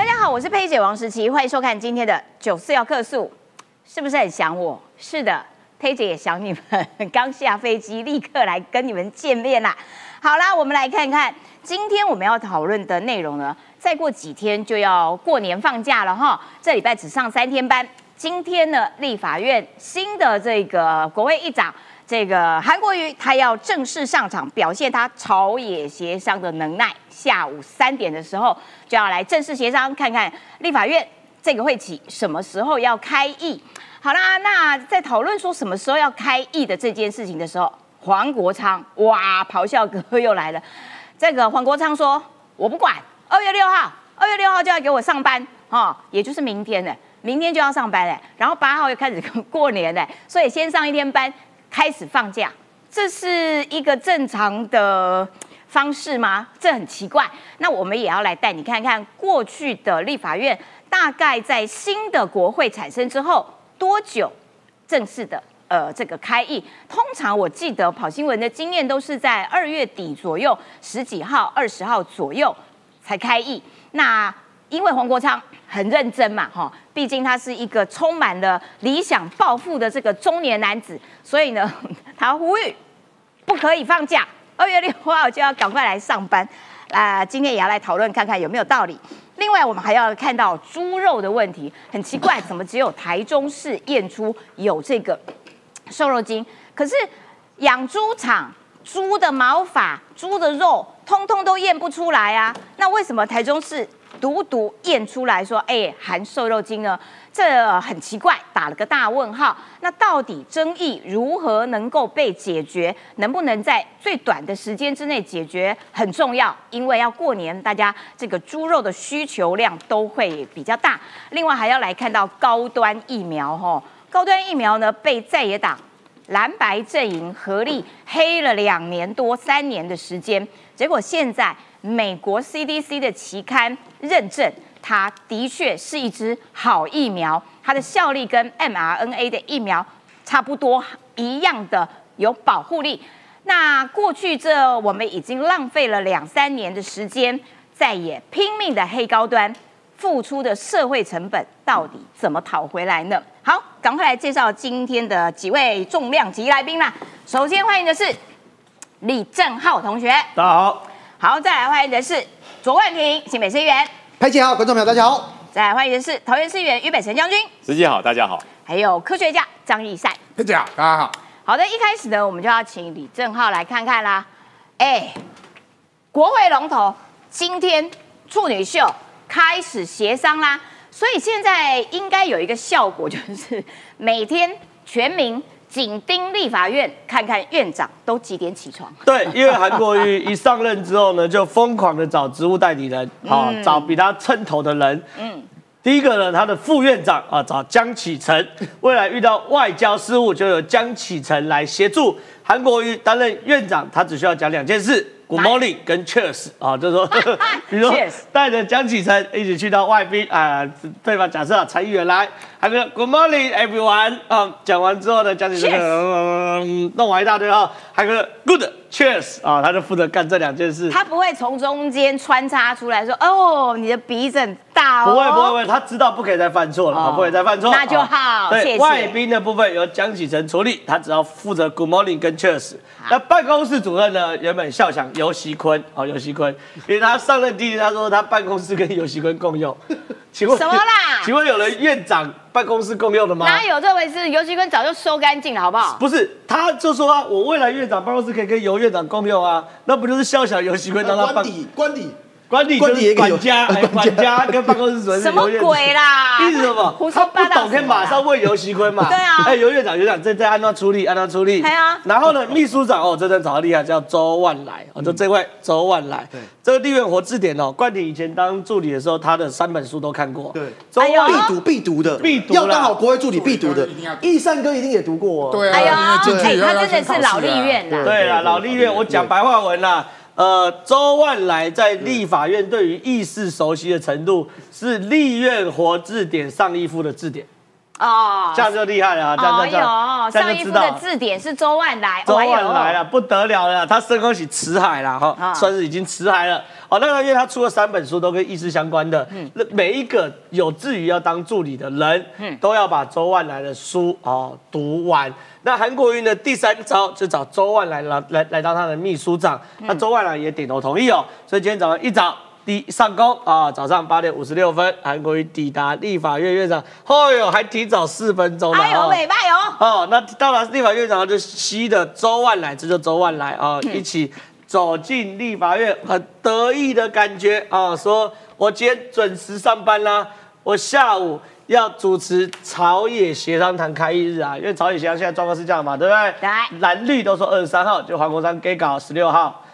大家好，我是佩姐王时琪，欢迎收看今天的九四要客诉，是不是很想我？是的，佩姐也想你们，刚下飞机立刻来跟你们见面啦。好啦，我们来看看今天我们要讨论的内容呢。再过几天就要过年放假了哈，这礼拜只上三天班。今天呢，立法院新的这个国会议长。这个韩国瑜他要正式上场，表现他朝野协商的能耐。下午三点的时候就要来正式协商，看看立法院这个会期什么时候要开议。好啦，那在讨论说什么时候要开议的这件事情的时候，黄国昌哇咆哮哥又来了。这个黄国昌说：“我不管，二月六号，二月六号就要给我上班哦，也就是明天呢，明天就要上班嘞。然后八号又开始 过年嘞，所以先上一天班。”开始放假，这是一个正常的方式吗？这很奇怪。那我们也要来带你看看过去的立法院，大概在新的国会产生之后多久正式的呃这个开议？通常我记得跑新闻的经验都是在二月底左右，十几号、二十号左右才开议。那因为黄国昌很认真嘛，哈，毕竟他是一个充满了理想抱负的这个中年男子，所以呢，他呼吁不可以放假，二月六号就要赶快来上班。啊，今天也要来讨论看看有没有道理。另外，我们还要看到猪肉的问题，很奇怪，怎么只有台中市验出有这个瘦肉精，可是养猪场猪的毛发、猪的肉，通通都验不出来啊？那为什么台中市？独独验出来说，哎，含瘦肉精呢？这很奇怪，打了个大问号。那到底争议如何能够被解决？能不能在最短的时间之内解决很重要，因为要过年，大家这个猪肉的需求量都会比较大。另外还要来看到高端疫苗，哈，高端疫苗呢被在野党蓝白阵营合力黑了两年多、三年的时间，结果现在。美国 CDC 的期刊认证，它的确是一支好疫苗，它的效力跟 mRNA 的疫苗差不多一样的有保护力。那过去这我们已经浪费了两三年的时间，再也拼命的黑高端，付出的社会成本到底怎么讨回来呢？好，赶快来介绍今天的几位重量级来宾啦！首先欢迎的是李正浩同学，大家好。好，再来欢迎的是卓冠廷，新北市议员。佩姐好，观众朋友大家好。再来欢迎的是桃园市议员于北辰将军。司机好，大家好。还有科学家张义善。佩姐好，大家好。好的，一开始呢，我们就要请李正浩来看看啦。哎，国会龙头今天处女秀开始协商啦，所以现在应该有一个效果，就是每天全民。紧盯立法院，看看院长都几点起床。对，因为韩国瑜 一上任之后呢，就疯狂的找职务代理人，啊找比他称头的人。嗯，第一个呢，他的副院长啊，找江启臣，未来遇到外交事务就由江启臣来协助韩国瑜担任院长，他只需要讲两件事。Good morning，跟 Cheers 啊，就是说，比如说带着江启臣一起去到外宾啊，对吧？假设啊，参议员来，还有 Good morning everyone 啊，讲完之后呢，江启臣弄完一大堆啊，还有 Good Cheers 啊，他就负责干这两件事。他不会从中间穿插出来说，哦，你的鼻子很大哦。不会不会不会，他知道不可以再犯错了，不会再犯错。那就好，谢谢。外宾的部分由江启臣处理，他只要负责 Good morning 跟 Cheers。那办公室主任呢？原本笑想。尤熙坤，哦，尤熙坤，因为他上任第一，他说他办公室跟尤熙坤共用，请问什么啦？请问有人院长办公室共用的吗？哪有这回事？游戏坤早就收干净了，好不好？不是，他就说啊，我未来院长办公室可以跟尤院长共用啊，那不就是笑笑游戏坤当他官邸？官邸。管理就是管家，管家跟办公室主任什么鬼啦？意思什么？他不懂，可以马上问尤熙坤嘛？对啊。哎，尤院长，尤院长正在按照出力，按照出力。对啊。然后呢，秘书长哦，真的找到厉害，叫周万来，哦，就这位周万来。对。这个《立院活字典》哦，冠廷以前当助理的时候，他的三本书都看过。对。周万必读必读的，必读要当好国会助理必读的。易善哥一定也读过。对啊。哎呀，他真的是老立院啦。对啦，老立院，我讲白话文啦。呃，周万来在立法院对于议事熟悉的程度，是立院活字典上一夫的字典。哦，这样就厉害了啊！这样这样，上一次的字典是周万来，周万来了，不得了了，他升空起辞海了哈，算是已经辞海了。哦，那个因为他出了三本书，都跟意识相关的，那每一个有志于要当助理的人，嗯，都要把周万来的书哦读完。那韩国瑜的第三招就找周万来来来来当他的秘书长，那周万来也点头同意哦，所以今天早上一早。第上工啊，早上八点五十六分，韩国瑜抵达立法院院长，哦呦，还提早四分钟呢，哎哦，哦，那到了立法院长就吸的周万来，这就周万来啊，一起走进立法院，很得意的感觉啊，说我今天准时上班啦，我下午要主持朝野协商谈开议日啊，因为朝野协商现在状况是这样嘛，对不对？对，蓝绿都说二十三号，就黄国昌给搞十六号。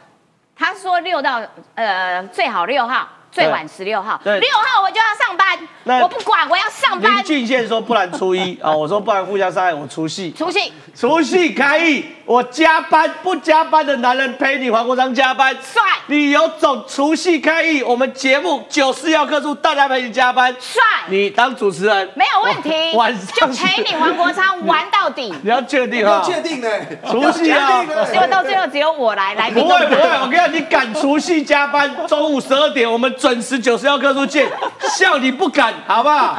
他说六到呃最好六号，最晚十六号。六号我就要上班，我不管，我要上班。林俊宪说不然初一啊，我说不然互相伤害，我除夕。除夕，除夕开议。我加班不加班的男人陪你黄国昌加班，帅！你有种除夕开议，我们节目九四要客诉，大家陪你加班，帅！你当主持人没有问题，晚上就陪你黄国昌玩到底。你要确定啊？确定呢？除夕啊！结果到最后只有我来来。不会不会，我跟你讲，你敢除夕加班，中午十二点我们准时九十要客诉见，笑你不敢，好不好？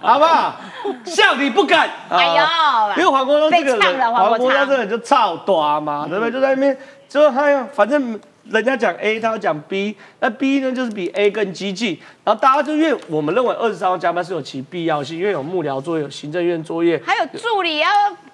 好不好？笑你不敢，哎呦！因为黄国昌这个人，黄国昌这个人就操短嘛，对不对？就在那边，就他呀，反正人家讲 A，他要讲 B，那 B 呢就是比 A 更激进，然后大家就因为我们认为二十三号加班是有其必要性，因为有幕僚作业、有行政院作业，还有助理要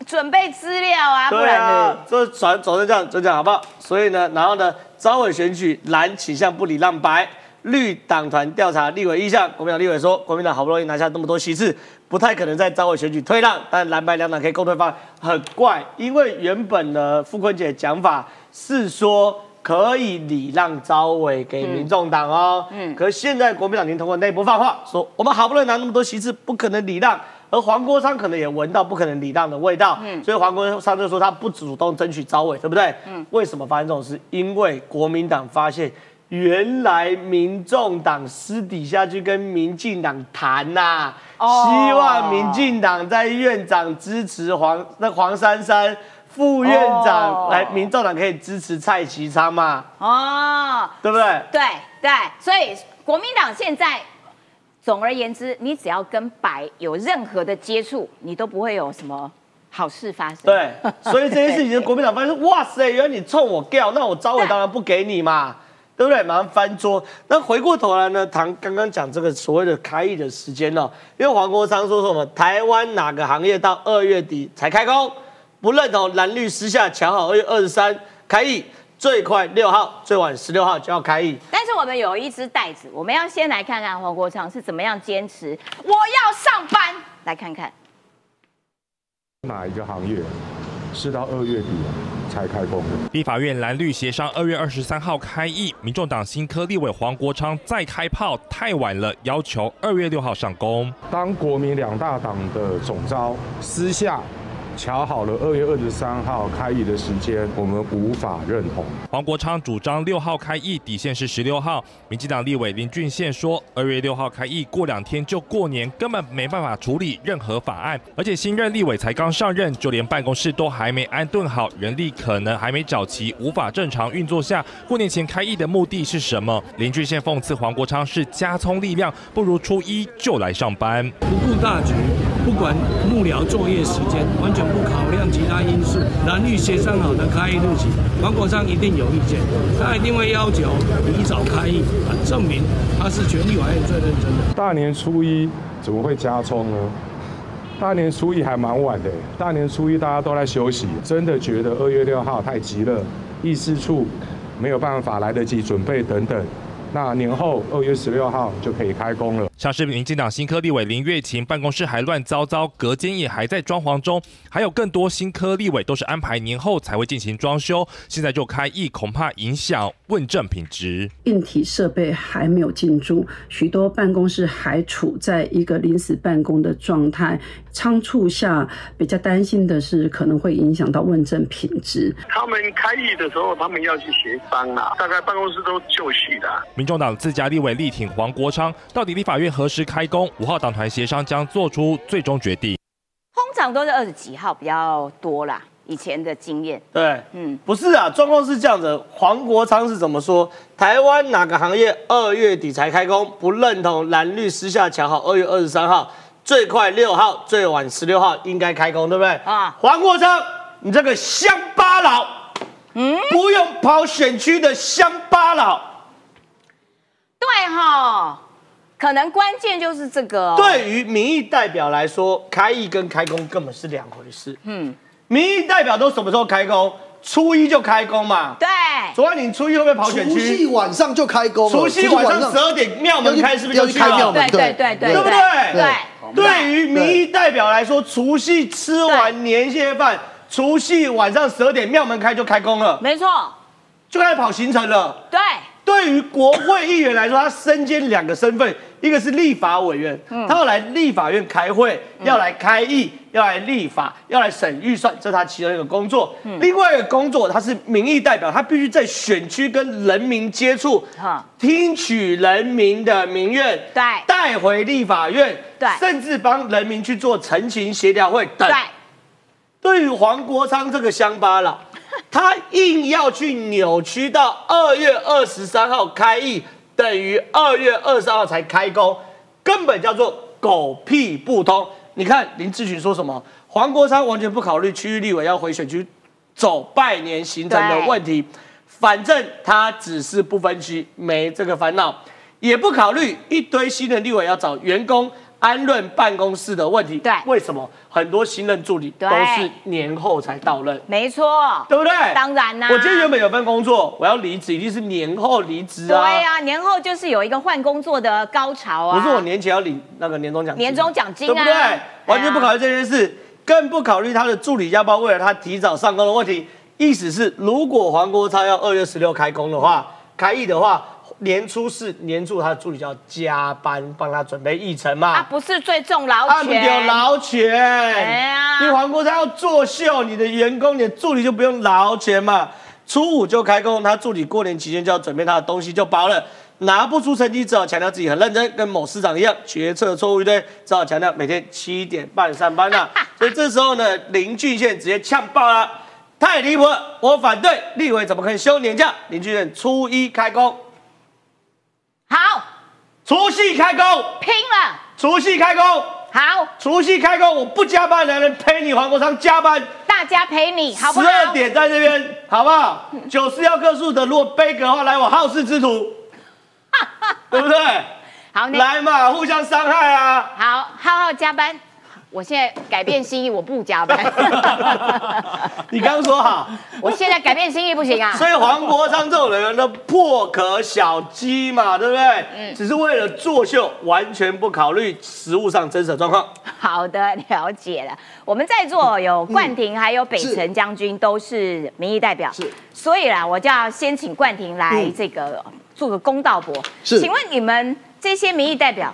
准备资料啊，不然呢，这转走成这样，就这样好不好？所以呢，然后呢，招委选举蓝倾向不理让白。绿党团调查立委意向，国民党立委说，国民党好不容易拿下那么多席次，不太可能在招委选举退让，但蓝白两党可以共推方案，很怪，因为原本的傅昆姐讲法是说可以礼让招委给民众党哦，嗯，可是现在国民党已经通过内部放话，说我们好不容易拿那么多席次，不可能礼让，而黄国昌可能也闻到不可能礼让的味道，嗯，所以黄国昌就说他不主动争取招委，对不对？嗯，为什么发生这种事？因为国民党发现。原来民众党私底下去跟民进党谈呐，希望民进党在院长支持黄那黄珊珊，副院长来，民众党可以支持蔡其昌嘛？哦，对不对？对对，所以国民党现在，总而言之，你只要跟白有任何的接触，你都不会有什么好事发生。对，所以这件事情，国民党发现，哇塞，原来你冲我调，那我招委当然不给你嘛。对不对？马上翻桌。那回过头来呢？谈刚刚讲这个所谓的开议的时间哦，因为黄国昌说什么？台湾哪个行业到二月底才开工？不认同蓝绿私下抢好二月二十三开议，最快六号，最晚十六号就要开议。但是我们有一只袋子，我们要先来看看黄国昌是怎么样坚持。我要上班，来看看哪一个行业是到二月底？才开工。立法院蓝绿协商，二月二十三号开议。民众党新科立委黄国昌再开炮，太晚了，要求二月六号上工。当国民两大党的总招私下。瞧好了，二月二十三号开议的时间，我们无法认同。黄国昌主张六号开议，底线是十六号。民进党立委林俊宪说，二月六号开议，过两天就过年，根本没办法处理任何法案。而且新任立委才刚上任，就连办公室都还没安顿好，人力可能还没找齐，无法正常运作下，过年前开议的目的是什么？林俊宪讽刺黄国昌是加充力量，不如初一就来上班，不顾大局。不管幕僚作业时间，完全不考量其他因素，蓝绿协商好的开议日期，黄国昌一定有意见，他一定会要求提早开议，啊，证明他是全力委员最认真的。大年初一怎么会加冲呢？大年初一还蛮晚的，大年初一大家都在休息，真的觉得二月六号太急了，议事处没有办法来得及准备等等。那年后二月十六号就可以开工了。像是民进党新科立委林月琴办公室还乱糟糟，隔间也还在装潢中，还有更多新科立委都是安排年后才会进行装修，现在就开议，恐怕影响问政品质。硬体设备还没有进驻，许多办公室还处在一个临时办公的状态，仓促下比较担心的是可能会影响到问政品质。他们开议的时候，他们要去协商啊，大概办公室都就绪的。民众党自家立委力挺黄国昌，到底立法院何时开工？五号党团协商将做出最终决定。通常都是二十几号比较多啦，以前的经验。对，嗯，不是啊，状况是这样子。黄国昌是怎么说？台湾哪个行业二月底才开工？不认同蓝绿私下抢好，二月二十三号，最快六号，最晚十六号应该开工，对不对？啊，黄国昌，你这个乡巴佬，嗯，不用跑选区的乡巴佬。对哈。可能关键就是这个。对于民意代表来说，开议跟开工根本是两回事。嗯，民意代表都什么时候开工？初一就开工嘛。对。昨晚你初一会不会跑选区？除夕晚上就开工。除夕晚上十二点庙门开，是不是就开庙门？对对对对，对不对？对。对于民意代表来说，除夕吃完年夜饭，除夕晚上十二点庙门开就开工了。没错。就开始跑行程了。对。对于国会议员来说，他身兼两个身份，一个是立法委员，他要来立法院开会，要来开议，要来立法，要来审预算，这是他其中一个工作。另外一个工作，他是民意代表，他必须在选区跟人民接触，听取人民的民怨，对，带回立法院，对，甚至帮人民去做陈情协调会等。对，对于黄国昌这个乡巴佬。他硬要去扭曲到二月二十三号开议，等于二月二十号才开工，根本叫做狗屁不通。你看林志群说什么？黄国昌完全不考虑区域立委要回选区走拜年行程的问题，反正他只是不分区，没这个烦恼，也不考虑一堆新的立委要找员工。安润办公室的问题，对，为什么很多新任助理都是年后才到任？没错，对不对？当然啦，我今天原本有份工作，我要离职，一定是年后离职啊。对啊，年后就是有一个换工作的高潮啊。不是我年前要领那个年终奖金，年终奖金，对不对？完全不考虑这件事，更不考虑他的助理要不要为了他提早上工的问题。意思是，如果黄国昌要二月十六开工的话，开议的话。年初四年初，他的助理就要加班帮他准备议程嘛？他不是最重劳权，他有劳权。哎呀，你黄国昌要作秀，你的员工、你的助理就不用劳权嘛？初五就开工，他助理过年期间就要准备他的东西就包了，拿不出成绩，只好强调自己很认真，跟某市长一样，决策错误一堆，只好强调每天七点半上班了。所以这时候呢，林俊宪直接呛爆了，太离谱了，我反对，立委怎么可以休年假？林俊宪初一开工。好，除夕开工，拼了！除夕开工，好，除夕开工，我不加班，来人陪你黄国昌加班，大家陪你，好不好？十二点在这边，好不好？九四幺个数的，如果悲格的话，来我好事之徒，对不对？好，来嘛，互相伤害啊！好，浩浩加班。我现在改变心意，我不加班。你刚说哈，我现在改变心意不行啊。所以黄国昌这种人都破壳小鸡嘛，对不对？嗯，只是为了作秀，完全不考虑实物上真实的状况。好的，了解了。我们在座有冠廷，还有北辰将军，都是民意代表。是，所以啦，我就要先请冠廷来这个做个公道博。是，请问你们这些民意代表？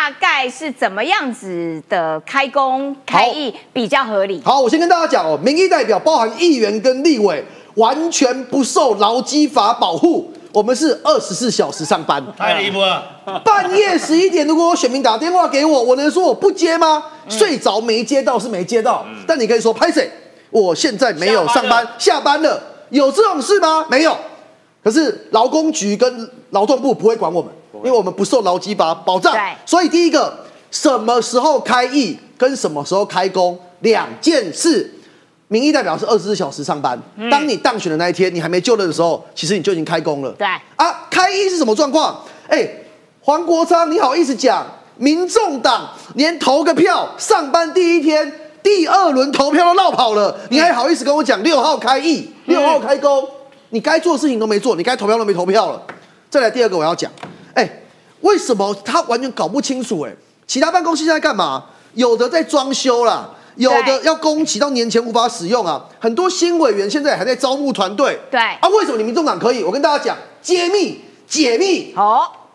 大概是怎么样子的开工开议比较合理？好，我先跟大家讲哦，民意代表包含议员跟立委，完全不受劳基法保护。我们是二十四小时上班，太离谱了。半夜十一点，如果我选民打电话给我，我能说我不接吗？睡着没接到是没接到，但你可以说拍谁？我现在没有上班，下班了，有这种事吗？没有。可是劳工局跟劳动部不会管我们。因为我们不受劳基法保障，所以第一个什么时候开议跟什么时候开工两件事。民意代表是二十四小时上班，当你当选的那一天，你还没就任的时候，其实你就已经开工了。对啊，开议是什么状况？哎，黄国昌，你好意思讲？民众党连投个票，上班第一天，第二轮投票都绕跑了，你还好意思跟我讲六号开议，六号开工？你该做的事情都没做，你该投票都没投票了。再来第二个，我要讲。哎，为什么他完全搞不清楚？哎，其他办公室在干嘛？有的在装修啦，有的要供期到年前无法使用啊。很多新委员现在还在招募团队。对啊，为什么你民众党可以？我跟大家讲，揭秘解密。好，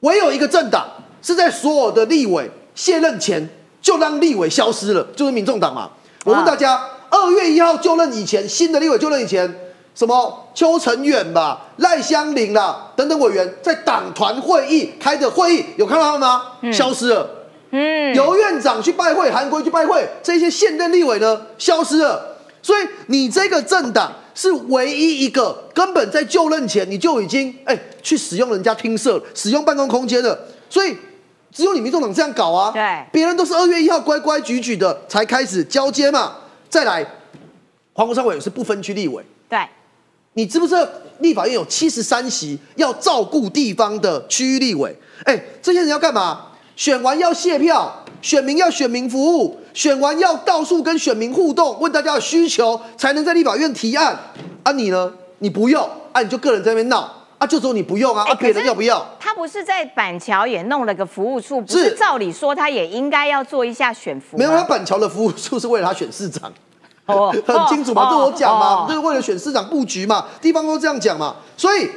唯有一个政党是在所有的立委卸任前就让立委消失了，就是民众党嘛。我问大家，二月一号就任以前，新的立委就任以前。什么邱成远吧、赖香林啦等等委员在党团会议开的会议有看到他们吗？消失了，嗯，由院长去拜会，韩国去拜会，这些现任立委呢消失了。所以你这个政党是唯一一个根本在就任前你就已经哎、去使用人家厅舍、使用办公空间的，所以只有你民众党这样搞啊。对别人都是二月一号乖乖矩矩的才开始交接嘛。再来，黄国昌委员是不分区立委，对，你知不知道立法院有七十三席要照顾地方的区域立委？哎，这些人要干嘛？选完要卸票，选民要选民服务，选完要到处跟选民互动，问大家的需求，才能在立法院提案。啊，你呢？你不用，啊，你就个人在那边闹，啊，就说你不用啊，啊，别人要不要？他不是在板桥也弄了个服务处，不是是照理说他也应该要做一下选服吗？没有，他板桥的服务处是为了他选市长。哦很清楚嘛，哦这我讲嘛哦，这是为了选市长布局嘛，地方都这样讲嘛，所以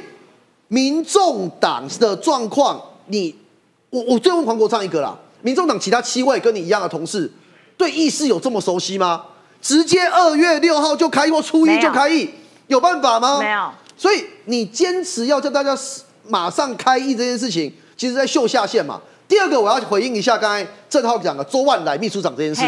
民众党的状况，你我我最问黄国昌一个啦，民众党其他七位跟你一样的同事，对议事有这么熟悉吗？直接二月六号就开议或初一就开议，有办法吗？没有。所以你坚持要叫大家马上开议这件事情，其实在秀下限嘛。第二个，我要回应一下刚才郑浩讲的周万来秘书长这件事。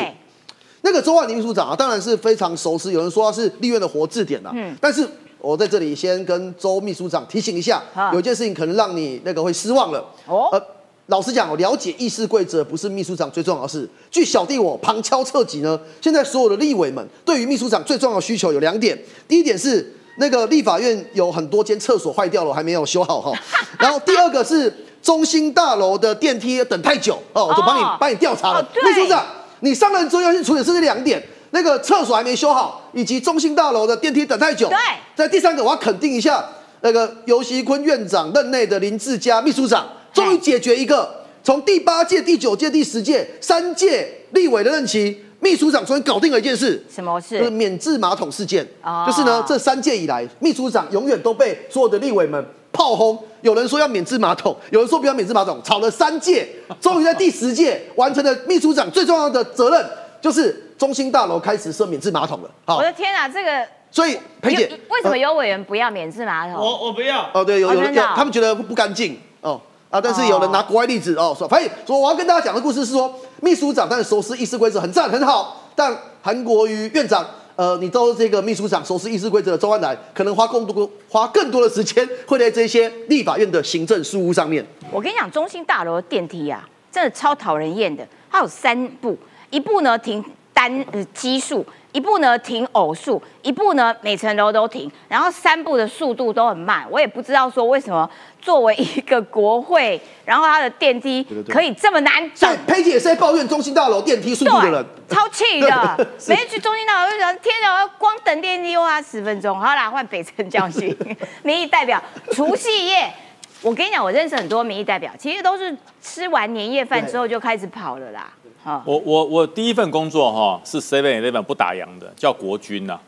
嘿，那个周万林秘书长啊，当然是非常熟悉，有人说他是立院的活字典啊。嗯但是我在这里先跟周秘书长提醒一下啊，有一件事情可能让你那个会失望了。哦呃，老实讲，我了解议事规则不是秘书长最重要的事。据小弟我旁敲侧击呢，现在所有的立委们对于秘书长最重要的需求有两点，第一点是。那个立法院有很多间厕所坏掉了，我还没有修好哈。然后第二个是中心大楼的电梯等太久哦，我就帮你哦帮你调查了秘书长，你上任之后要去处理的是这两点，那个厕所还没修好，以及中心大楼的电梯等太久。对在第三个，我要肯定一下那个尤熙坤院长任内的林志佳秘书长，终于解决一个从第八届、第九届、第十届三届立委的任期，秘书长终于搞定了一件事。什么事就是？免治马桶事件，哦就是呢，这三届以来，秘书长永远都被所有的立委们炮轰。有人说要免治马桶，有人说不要免治马桶，吵了三届，终于在第十届完成了秘书长最重要的责任，就是中心大楼开始设免治马桶了。好我，的天啊，这个所以裴姐有为什么呃有委员不要免治马桶？我我不要，哦，对，有有人有哦哦他们觉得不干净哦啊，但是有人拿国外例子哦说，反正说我要跟大家讲的故事是说，秘书长但是熟悉议事规则很赞很好，但韩国瑜院长。呃，你都这个秘书长熟悉议事规则的周恩来，可能花更多花更多的时间会在这些立法院的行政事务上面。我跟你讲，中心大楼的电梯啊，真的超讨人厌的。它有三步，一步呢停单呃奇数，一步呢停偶数，一步呢每层楼都停，然后三步的速度都很慢。我也不知道说为什么作为一个国会，然后它的电梯可以这么难走。佩姐也是在抱怨中心大楼电梯速度的人。超气的每次去中心大楼就想，天哪，光等电梯又花十分钟。好啦，换北城教训民意代表，除夕夜。我跟你讲，我认识很多民意代表，其实都是吃完年夜饭之后就开始跑了啦。哈，我我我第一份工作哈是 Seven Eleven 不打烊的，叫国军呐、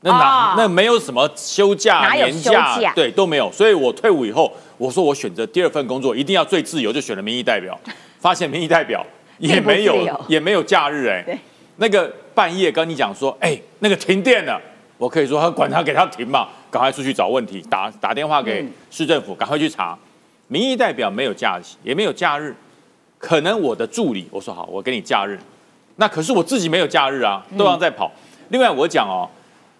那哪、哦。那没有什么休假年假对都没有，所以我退伍以后，我说我选择第二份工作一定要最自由，就选了民意代表，发现民意代表 也没有也没有假日哎、对。那个半夜跟你讲说，哎、那个停电了，我可以说他管他给他停嘛，赶快出去找问题，打打电话给嗯。市政府，赶快去查。民意代表没有假期，也没有假日，可能我的助理我说好，我给你假日，那可是我自己没有假日啊，都要在跑。另外我讲哦，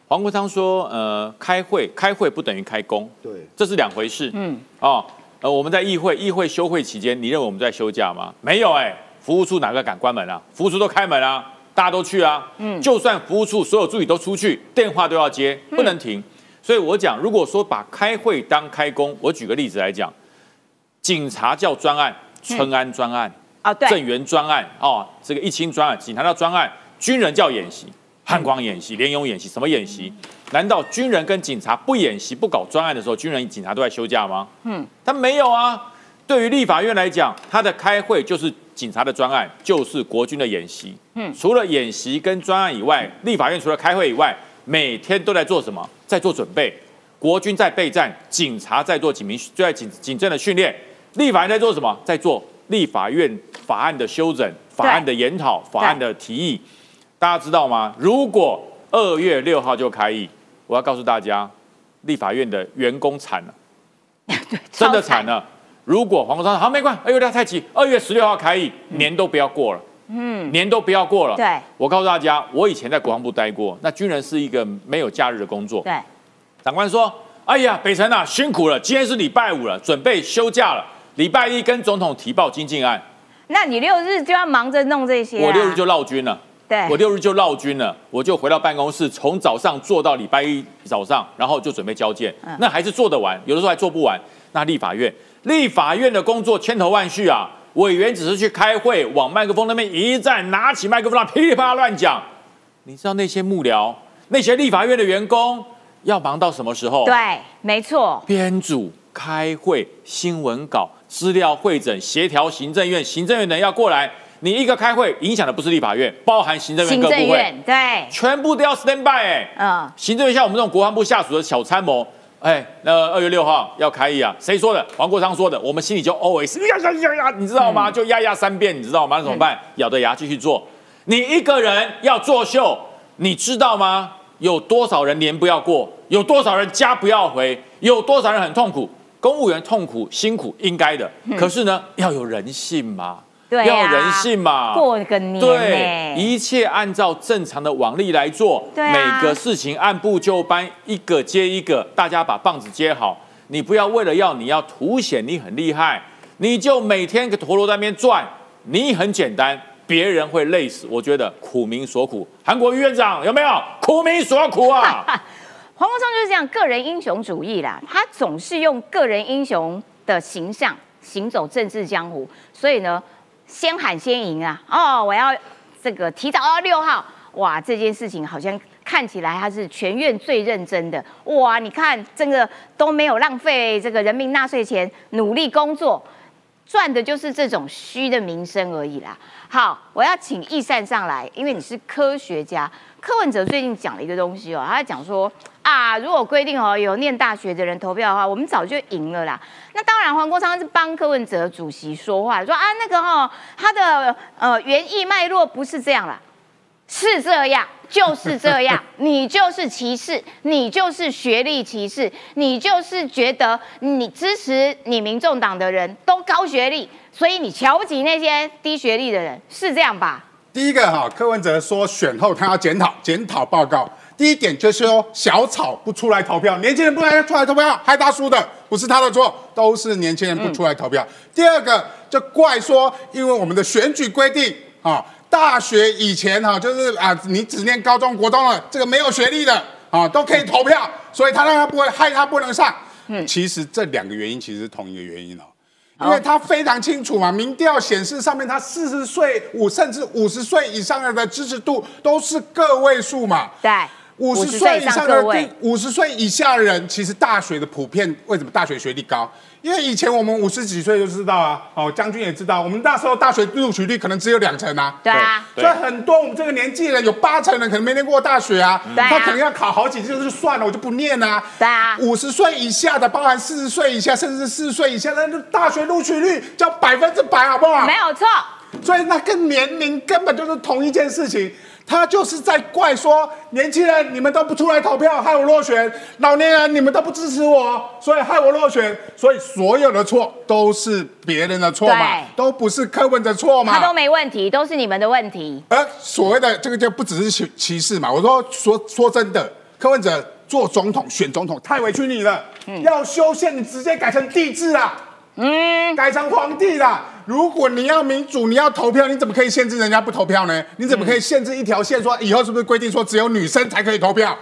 黄国昌说，呃，开会开会不等于开工，对，这是两回事。嗯，哦，呃，我们在议会议会休会期间，你认为我们在休假吗？没有哎、服务处哪个敢关门啊？服务处都开门啊，大家都去啊。嗯就算服务处所有助理都出去，电话都要接，不能停。所以我讲，如果说把开会当开工，我举个例子来讲，警察叫专案，春安专案，哦郑对，源专案，哦，这个一清专案，警察的专案，军人叫演习，汉光演习、联勇演习，什么演习？难道军人跟警察不演习、不搞专案的时候，军人、警察都在休假吗？嗯，他没有啊。对于立法院来讲，他的开会就是警察的专案，就是国军的演习。嗯除了演习跟专案以外，立法院除了开会以外，每天都在做什么？在做准备。国军在备战，警察在做警民就在警警政的训练，立法院在做什么？在做立法院法案的修整、法案的研讨、法案的提议。大家知道吗？如果二月六号就开议，我要告诉大家，立法院的员工惨了。真的惨了。如果黄国昌说好没关系，二月六太急，二月十六号开议，年都不要过了，嗯，年都不要过了。对，我告诉大家，我以前在国防部待过，那军人是一个没有假日的工作。对，长官说：“哎呀，北辰啊，辛苦了，今天是礼拜五了，准备休假了，礼拜一跟总统提报经进案。那你六日就要忙着弄这些、啊，我六日就绕军了。”对，我六日就绕军了，我就回到办公室，从早上做到礼拜一早上，然后就准备交件。嗯那还是做得完，有的时候还做不完。那立法院，立法院的工作千头万绪啊，委员只是去开会，往麦克风那边一站，拿起麦克风，噼里啪啦乱讲。你知道那些幕僚、那些立法院的员工要忙到什么时候？对，没错，编组、开会、新闻稿、资料会诊、协调行政院，行政院的人要过来。你一个开会，影响的不是立法院，包含行政院各部会，对，全部都要 stand by 哎、嗯，行政院像我们这种国防部下属的小参谋，哎，那二月六号要开议啊，谁说的？黄国昌说的，我们心里就 always 呀呀呀呀，你知道吗？就呀呀三遍，你知道吗？那怎么办？咬着牙继续做。你一个人要作秀，你知道吗？有多少人年不要过？有多少人家不要回？有多少人很痛苦？公务员痛苦辛苦应该的，可是呢，要有人性嘛，对、啊，要人性嘛，过个年对，一切按照正常的往例来做，对啊。每个事情按部就班，一个接一个，大家把棒子接好。你不要为了要你要凸显你很厉害，你就每天个陀螺在那边转，你很简单，别人会累死。我觉得苦民所苦，韩国瑜院长有没有？苦民所苦啊？黄国昌就是这样，个人英雄主义啦，他总是用个人英雄的形象行走政治江湖，所以呢，先喊先赢啊！哦，我要这个提早到六号，哇，这件事情好像看起来他是全院最认真的，哇，你看这个都没有浪费这个人民纳税钱，努力工作。赚的就是这种虚的名声而已啦。好，我要请易善上来，因为你是科学家。柯文哲最近讲了一个东西哦，他讲说啊，如果规定哦有念大学的人投票的话，我们早就赢了啦。那当然，黄国昌是帮柯文哲主席说话，说啊那个哦，他的呃原意脉络不是这样啦，是这样，就是这样，你就是歧视，你就是学历歧视，你就是觉得你支持你民众党的人都高学历，所以你瞧不起那些低学历的人，是这样吧？第一个哈，柯文哲说选后他要检讨检讨报告。第一点就是说小草不出来投票，年轻人不来出来投票，害他输的不是他的错，都是年轻人不出来投票。第二个就怪说，因为我们的选举规定啊，大学以前哈就是啊，你只念高中国中了这个没有学历的啊都可以投票，所以他让他不会害他不能上。嗯，其实这两个原因其实是同一个原因哦。因为他非常清楚嘛，民调显示上面他四十岁五甚至五十岁以上的支持度都是个位数嘛。对，五十岁以上的五十岁以下的人，其实大学的普遍为什么大学学历高？因为以前我们五十几岁就知道啊，哦，将军也知道，我们那时候大学录取率可能只有两成啊。对啊，所以很多我们这个年纪人有八成人可能没念过大学啊，他可能要考好几次就算了，我就不念啊。对啊，五十岁以下的，包含四十岁以下，甚至是四十岁以下的，那大学录取率叫百分之百，好不好？没有错。所以那跟年龄根本就是同一件事情。他就是在怪说年轻人你们都不出来投票，害我落选；老年人你们都不支持我，所以害我落选。所以所有的错都是别人的错嘛，都不是柯文哲错嘛。他都没问题，都是你们的问题。而所谓的这个就不只是歧歧视嘛。我说说说真的，柯文哲做总统选总统太委屈你了，嗯、要修宪你直接改成帝制啊。嗯，改成皇帝啦！如果你要民主，你要投票，你怎么可以限制人家不投票呢？你怎么可以限制一条线，说以后是不是规定说只有女生才可以投票？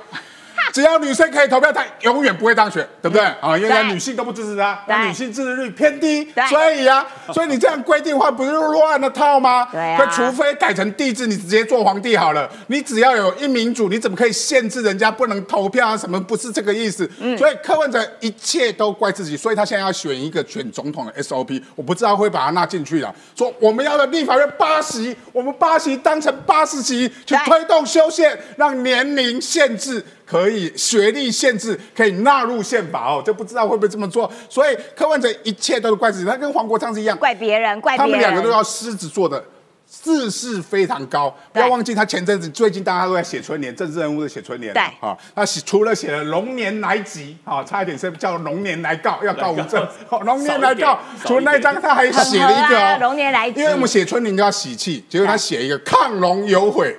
只要女生可以投票，她永远不会当选，对不对？啊，因为女性都不支持她，那女性支持率偏低，所以啊，所以你这样规定的话，不是乱了套吗？对啊。除非改成帝制，你直接做皇帝好了。你只要有一民主，你怎么可以限制人家不能投票啊？什么不是这个意思？嗯。所以柯文哲一切都怪自己，所以他现在要选一个选总统的 SOP，我不知道会把他纳进去了。说我们要的立法院八席，我们八席当成八十席去推动修宪，让年龄限制。可以学历限制可以纳入宪法哦，就不知道会不会这么做。所以柯文哲一切都是怪自己，他跟黄国昌是一样，怪别人，怪别人。他们两个都要狮子座的自视非常高，不要忘记他前阵子最近大家都在写春联，政治人物的写春联，对。啊，他写除了写了龙年来吉，啊，差一点是叫龙年来告，要告吴正，好龙年来告，除了那一张他还写了一个龙年来吉因为我们写春联就要喜气，结果他写一个亢龙有悔。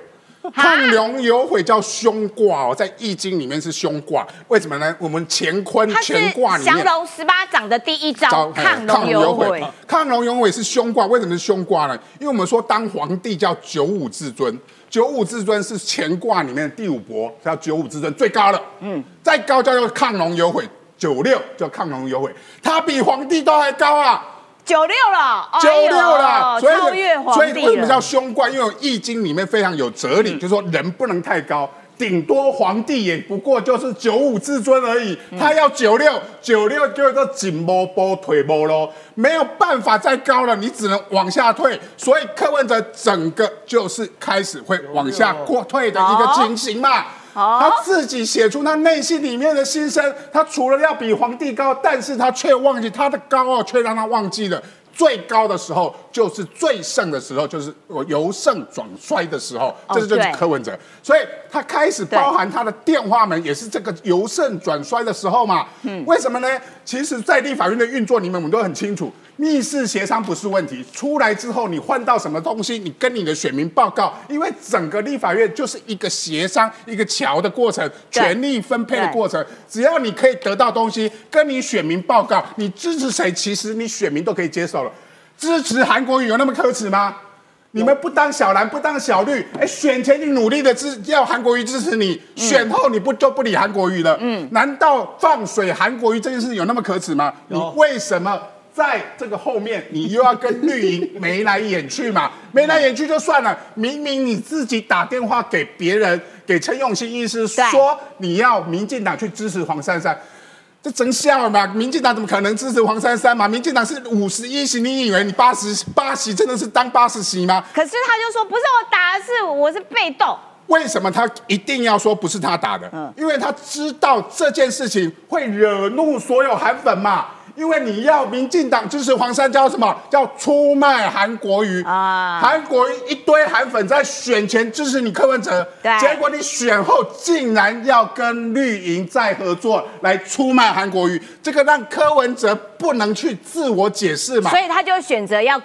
亢龙有悔叫凶卦哦，在易经里面是凶卦，为什么呢？我们乾坤乾卦里面降龙十八掌的第一招，招亢龙有悔。亢龙有悔是凶卦，为什么是凶卦呢？因为我们说当皇帝叫九五至尊，九五至尊是乾卦里面的第五伯，叫九五至尊最高了。嗯，再高叫做亢龙有悔，九六叫亢龙有悔，他比皇帝都还高啊。九六了，九六了，所以为什么叫。凶卦？因为《易经》里面非常有哲理，就是说人不能太高。顶多皇帝也不过就是九五至尊而已，他要九六，九六就是颈摸波腿摸喽，没有办法再高了，你只能往下退。所以柯文哲整个就是开始会往下过退的一个情形嘛。哦他自己写出他内心里面的心声，他除了要比皇帝高，但是他却忘记他的高傲，却让他忘记了。最高的时候就是最盛的时候，就是我由盛转衰的时候，哦这就是柯文哲。所以他开始包含他的电话门，也是这个由盛转衰的时候嘛。嗯，为什么呢？其实，在立法院的运作里面，我们都很清楚，密室协商不是问题。出来之后，你换到什么东西，你跟你的选民报告，因为整个立法院就是一个协商、一个桥的过程，对权力分配的过程。只要你可以得到东西，跟你选民报告，你支持谁，其实你选民都可以接受了。支持韩国瑜有那么可耻吗？你们不当小蓝，不当小绿，哎，选前你努力的支要韩国瑜支持你，选后你不就不理韩国瑜了？嗯，难道放水韩国瑜这件事有那么可耻吗？你为什么在这个后面你又要跟绿营眉来眼去嘛？眉来眼去就算了，明明你自己打电话给别人，给陈永新医师对说你要民进党去支持黄珊珊。这真笑嘛！民进党怎么可能支持黄珊珊嘛？民进党是五十一席，你以为你八十八席真的是当八十席吗？可是他就说不是我打的是我是被动，为什么他一定要说不是他打的？嗯因为他知道这件事情会惹怒所有韩粉嘛。因为你要民进党支持黄珊叫什么？叫出卖韩国瑜啊韩国瑜一堆韩粉在选前支持你柯文哲，对结果你选后竟然要跟绿营再合作来出卖韩国瑜，这个让柯文哲不能去自我解释嘛所。以他就选择要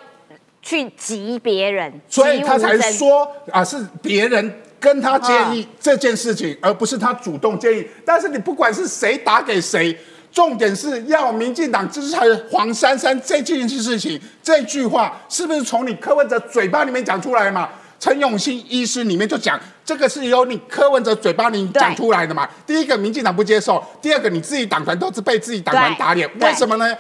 去急别人，所以他才说啊，是别人跟他建议这件事情，而不是他主动建议。但是你不管是谁打给谁，重点是要民进党支持黄珊珊这件事情，这句话是不是从你柯文哲嘴巴里面讲出来嘛？陈永新医师里面就讲，这个是由你柯文哲嘴巴里讲出来的嘛。第一个，民进党不接受；第二个，你自己党团都是被自己党团打脸，为什么呢？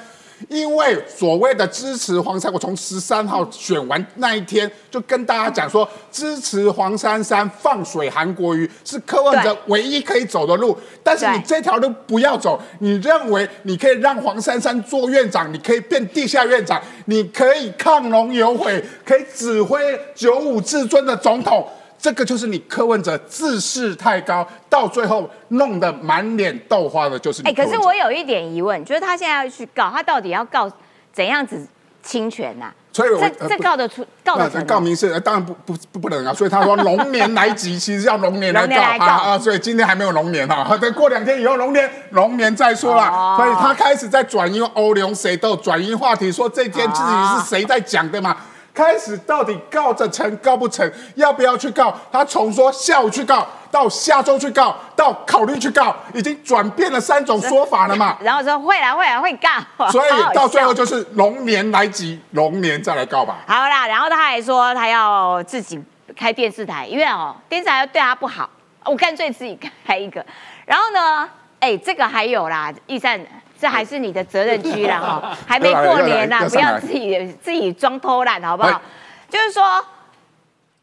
因为所谓的支持黄珊，我从十三号选完那一天就跟大家讲说，支持黄珊珊放水韩国瑜是柯文哲唯一可以走的路，但是你这条路不要走，你认为你可以让黄珊珊做院长，你可以变地下院长，你可以抗龙有悔，可以指挥九五至尊的总统。这个就是你柯文哲自视太高，到最后弄得满脸豆花的，就是你哎。可是我有一点疑问，就是他现在要去告，他到底要告怎样子侵权呐、所以我这告得出告得成告民事呃当然不不不不能啊，所以他说龙年来吉，其实要龙年来告龙年来告啊啊，所以今天还没有龙年哈，等过两天以后龙年龙年再说啦。哦所以他开始在转移欧龙谁都转移话题，说这件事情是谁在讲的嘛？开始到底告得成告不成，要不要去告？他从说下午去告，到下周去告，到考虑去告，已经转变了三种说法了嘛。然后说会来会来会告，所以到最后就是龙年来及，龙年再来告吧。好啦，然后他还说他要自己开电视台，因为哦电视台对他不好，我干脆自己开一个。然后呢，哎，这个还有啦，易善，这还是你的责任区啦哈，还没过年呢，不要自己自己装偷懒好不哎好？就是说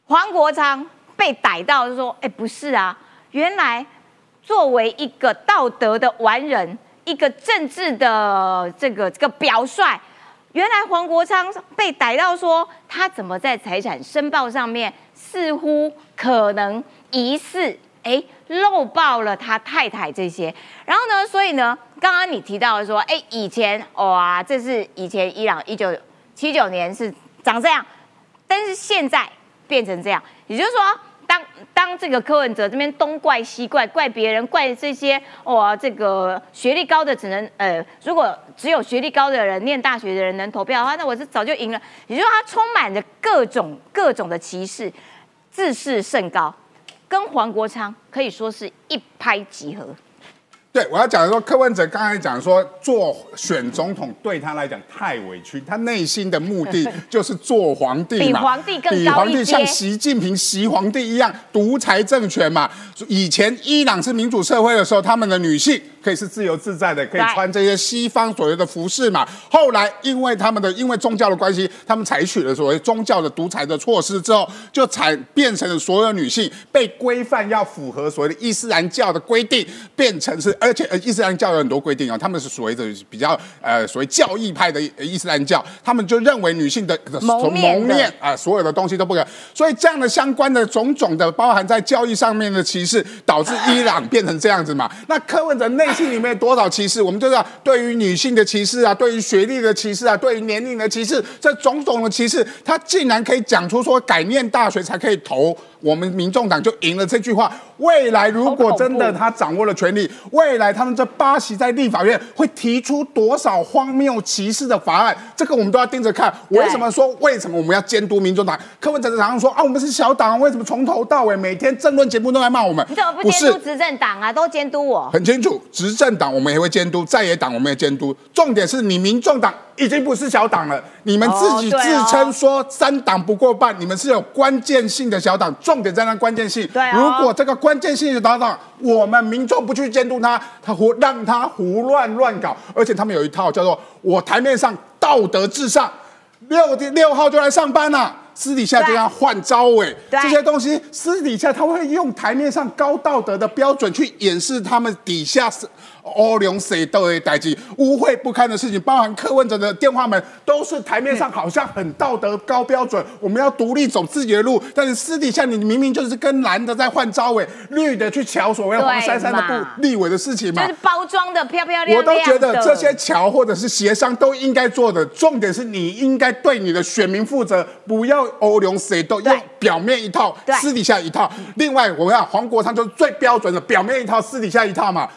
黄国昌被逮到，就说哎不是啊，原来作为一个道德的完人，一个政治的这个这个表率。原来黄国昌被逮到说他怎么在财产申报上面似乎可能疑似哎漏报了他太太这些，然后呢，所以呢，刚刚你提到说，哎，以前哇，这是以前伊朗一九七九年是长这样，但是现在变成这样，也就是说，当当这个柯文哲这边东怪西怪，怪别人，怪这些哇，这个学历高的只能呃，如果只有学历高的人、念大学的人能投票的话，那我是早就赢了。也就是说，他充满着各种各种的歧视，自视甚高，跟黄国昌可以说是一拍即合。对，我要讲的说，柯文哲刚才讲说，做选总统对他来讲太委屈，他内心的目的就是做皇帝比嘛，皇帝更比皇帝像习近平、习皇帝一样独裁政权嘛。以前伊朗是民主社会的时候，他们的女性可以是自由自在的，可以穿这些西方所谓的服饰嘛。后来因为他们的因为宗教的关系，他们采取了所谓宗教的独裁的措施之后，就产变成了所有女性被规范要符合所谓的伊斯兰教的规定，变成是而且呃伊斯兰教有很多规定啊，他们是所谓的比较呃所谓教义派的呃伊斯兰教，他们就认为女性的蒙蒙面啊、所有的东西都不可以，所以这样的相关的种种的包含在教义上面的歧视，导致伊朗变成这样子嘛。那柯文哲内心里面有多少歧视，我们就知道，对于女性的歧视啊，对于学历的歧视啊，对于年龄的歧视，这种种的歧视，他竟然可以讲出说改念大学才可以投我们民众党就赢了这句话。未来如果真的他掌握了权力，未来他们这八席在立法院会提出多少荒谬歧视的法案，这个我们都要盯着看。对为什么说为什么我们要监督民众党？柯文哲常常说啊，我们是小党，为什么从头到尾每天政论节目都在骂我们？你怎么不监督执政党啊？都监督我。很清楚，执政党我们也会监督，在野党我们也监督。重点是你民众党已经不是小党了，你们自己自称说三党不过半，你们是有关键性的小党，重点在那关键性。对哦如果这个关键性的小党，我们民众不去监督他，他胡让他胡乱乱搞，而且他们有一套叫做我台面上道德至上，六六号就来上班了、私底下就要换招委，这些东西私底下他会用台面上高道德的标准去掩饰他们底下是欧龙谁都的代际污秽不堪的事情，包含柯文哲的电话门都是台面上好像很道德高标准，我们要独立走自己的路，但是私底下你明明就是跟蓝的在换招委，绿的去瞧所谓黄珊珊的对嘛部立委的事情嘛就是。包装的漂漂亮亮我。都觉得这些桥或者是协商都应该做的，重点是你应该对你的选民负责，不要欧龙谁都要表面一套，私底下一套。另外，我们讲黄国昌就是最标准的表面一套，私底下一套嘛。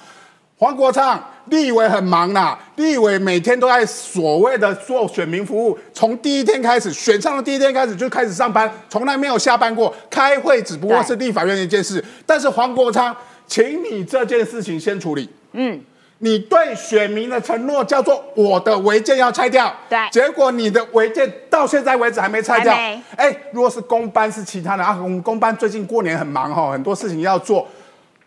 黄国昌立委很忙啦，立委每天都在所谓的做选民服务，从第一天开始选上的第一天开始就开始上班，从来没有下班过。开会只不过是立法院的一件事，但是黄国昌，请你这件事情先处理。嗯，你对选民的承诺叫做我的违建要拆掉，对结果你的违建到现在为止还没拆掉还没。哎，如果是公班是其他的啊，我们公班最近过年很忙哈，很多事情要做，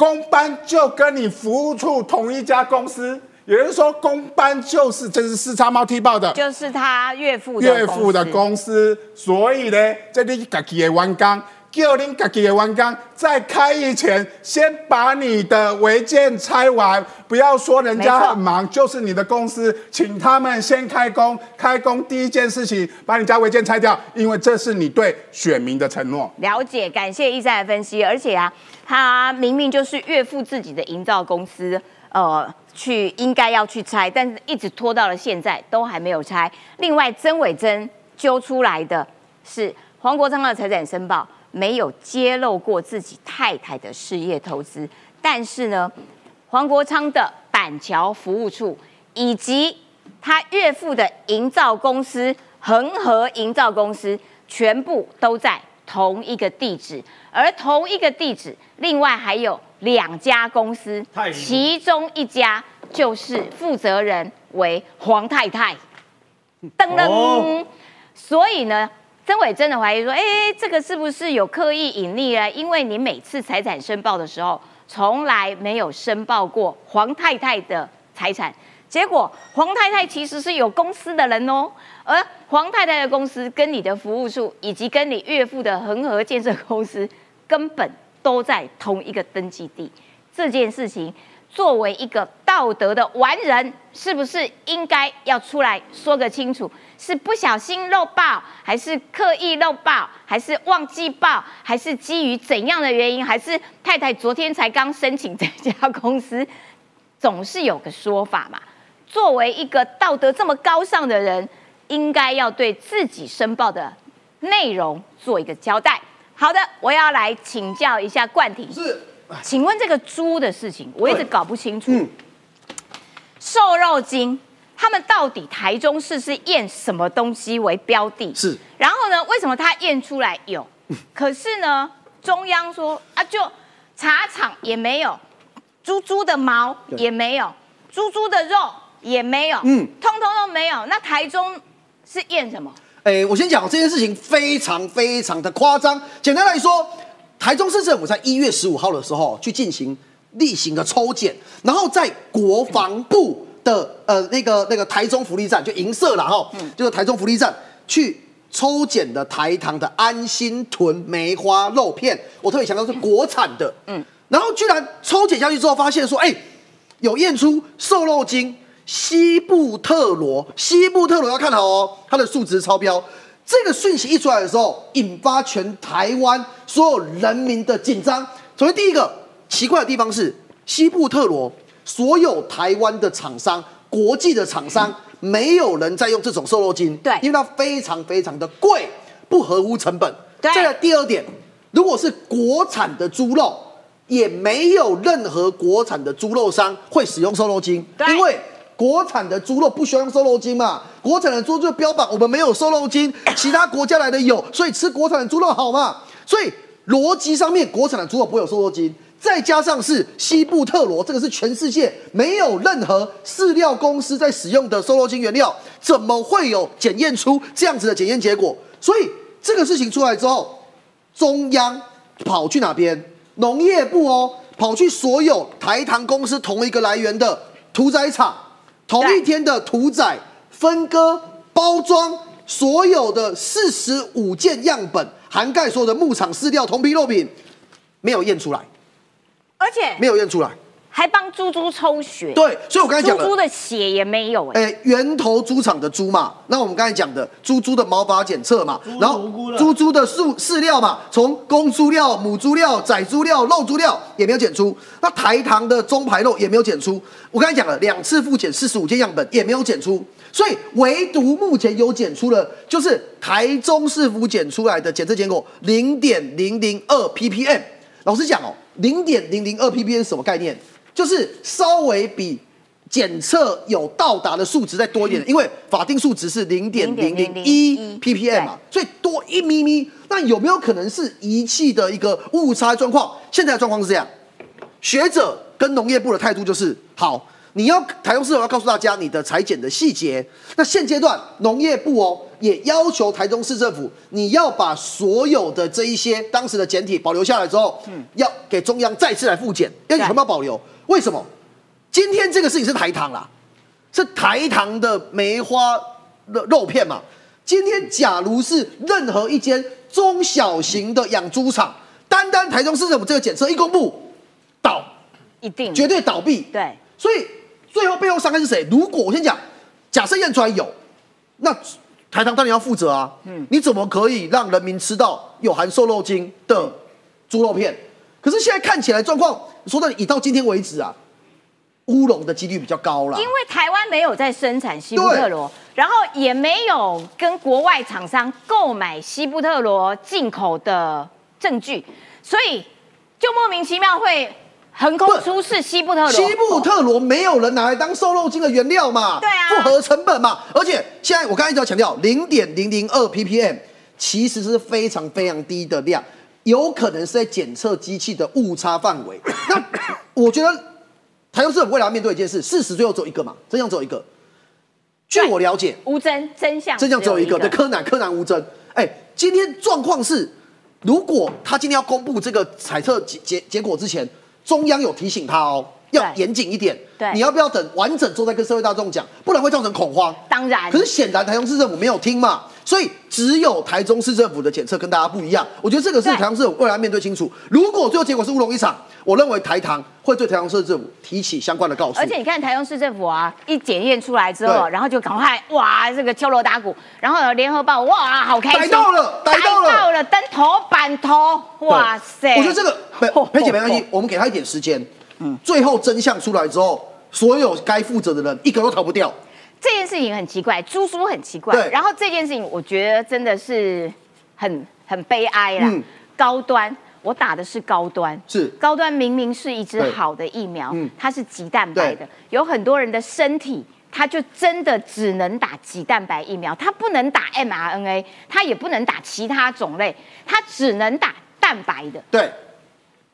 公班就跟你服务处同一家公司，也就是说公班就是这是四叉猫踢爆的，就是他岳父岳父的公司，所以呢，这里自己的员工，叫恁自己的员工在开议前先把你的违建拆完，不要说人家很忙，就是你的公司，请他们先开工，开工第一件事情把你家违建拆掉，因为这是你对选民的承诺。了解，感谢一赛的分析。而且啊，他明明就是岳父自己的营造公司，呃，去应该要去拆，但是一直拖到了现在都还没有拆。另外，曾伟珍揪出来的是黄国昌的财产申报没有揭露过自己太太的事业投资，但是呢，黄国昌的板桥服务处以及他岳父的营造公司恒河营造公司，全部都在同一个地址，而同一个地址，另外还有两家公司其中一家就是负责人为黄太太，噔噔，哦。所以呢。曾伟真的怀疑说：“哎，这个是不是有刻意隐匿呢？因为你每次财产申报的时候，从来没有申报过黄太太的财产。结果黄太太其实是有公司的人哦，而黄太太的公司跟你的服务处以及跟你岳父的恒河建设公司根本都在同一个登记地。这件事情，作为一个道德的完人，是不是应该要出来说个清楚？是不小心漏报，还是刻意漏报，还是忘记报，还是基于怎样的原因？还是太太昨天才刚申请这家公司，总是有个说法嘛。作为一个道德这么高尚的人，应该要对自己申报的内容做一个交代。好的，我要来请教一下冠廷，是，请问这个猪的事情，我一直搞不清楚。嗯瘦肉精，他们到底台中市是验什么东西为标的？是，然后呢，为什么他验出来有，可是呢，中央说啊，就茶厂也没有，猪猪的毛也没有，猪猪的肉也没有，嗯嗯，通通都没有。那台中是验什么？哎，我先讲这件事情非常非常的夸张。简单来说，台中市政府在一月十五号的时候去进行例行的抽检，然后在国防部的呃那个那个台中福利站就银色了哈，就是台中福利站去抽检的台糖的安心屯梅花肉片，我特别强调是国产的，嗯，然后居然抽检下去之后发现说，哎，有验出瘦肉精西部特罗，西部特罗要看好哦，它的数值超标。这个讯息一出来的时候，引发全台湾所有人民的紧张。首先，第一个奇怪的地方是，西部特罗所有台湾的厂商、国际的厂商，没有人在用这种瘦肉精，对。因为它非常非常的贵，不合乎成本。对。再来第二点，如果是国产的猪肉，也没有任何国产的猪肉商会使用瘦肉精，因为国产的猪肉不需要用瘦肉精嘛，国产的猪就标榜我们没有瘦肉精，其他国家来的有，所以吃国产的猪肉好嘛，所以逻辑上面国产的猪肉不会有瘦肉精。再加上是西部特罗，这个是全世界没有任何饲料公司在使用的瘦肉精原料，怎么会有检验出这样子的检验结果？所以这个事情出来之后，中央跑去哪边？农业部哦，跑去所有台糖公司同一个来源的屠宰场，同一天的屠宰、分割、包装，所有的四十五件样本，涵盖所有的牧场饲料、同批肉品，没有验出来，而且没有验出来。还帮猪猪抽血，对，所以我刚才讲了猪猪，的血也没有哎、哎，源头猪场的猪嘛，那我们刚才讲的猪猪的毛发检测嘛，然后猪猪的饲饲料嘛，从公猪料、母猪料、仔猪料、肉猪料也没有检出，那台糖的中排肉也没有检出。我刚才讲了，两次复检四十五件样本也没有检出，所以唯独目前有检出的，就是台中市府检出来的检测结果零点零零二 ppm。老实讲哦，零点零零二 ppm 是什么概念？就是稍微比检测有到达的数值再多一点，因为法定数值是零点零零一 ppm 嘛，所以多一咪咪。那有没有可能是仪器的一个误差状况？现在的状况是这样，学者跟农业部的态度就是好。你要台中市要告诉大家你的裁剪的细节。那现阶段农业部哦也要求台中市政府，你要把所有的这一些当时的简体保留下来之后，嗯，要给中央再次来复检，要全部要保留。为什么？今天这个事情是台糖啦，是台糖的梅花肉肉片嘛。今天假如是任何一间中小型的养猪场，单单台中市政府这个检测一公布，倒一定绝对倒闭。对，所以最后背后伤害是谁？如果我先讲，假设验出来有，那台糖当然要负责啊。嗯，你怎么可以让人民吃到有含瘦肉精的猪肉片？可是现在看起来状况，说到以到今天为止啊，乌龙的几率比较高了。因为台湾没有在生产西布特罗，然后也没有跟国外厂商购买西布特罗进口的证据，所以就莫名其妙会横空出世西部特罗。西部特罗没有人拿来当瘦肉精的原料嘛？对啊不合成本嘛。而且现在我刚才一直要强调，零点零零二 ppm 其实是非常非常低的量，有可能是在检测机器的误差范围。那我觉得台中市未来要面对一件事，事实最后只有一个嘛，真相只有一个。据我了解，无真真相，真相只有一个，对，柯南，柯南无真。哎，今天状况是，如果他今天要公布这个采测结结结果之前，中央有提醒他哦，要严谨一点。对你要不要等完整之后再跟社会大众讲，不然会造成恐慌。当然可是显然台中市政府没有听嘛，所以只有台中市政府的检测跟大家不一样。我觉得这个是台中市政府未来面对清楚。如果最后结果是乌龙一场，我认为台糖会对台中市政府提起相关的告诉。而且你看台中市政府啊，一检验出来之后，然后就赶快哇，这个敲锣打鼓，然后有联合报哇，好开心，逮到了逮到了逮到了，登头版头，哇塞！我觉得这个没 裴姐没关系，我们给他一点时间。嗯，最后真相出来之后，所有该负责的人一个都逃不掉。这件事情很奇怪，猪猪很奇怪，对然后这件事情我觉得真的是很很悲哀啦。嗯高端，我打的是高端，是高端明明是一支好的疫苗嗯，它是鸡蛋白的，有很多人的身体。他就真的只能打鸡蛋白疫苗，他不能打 mRNA，他也不能打其他种类，他只能打蛋白的。对，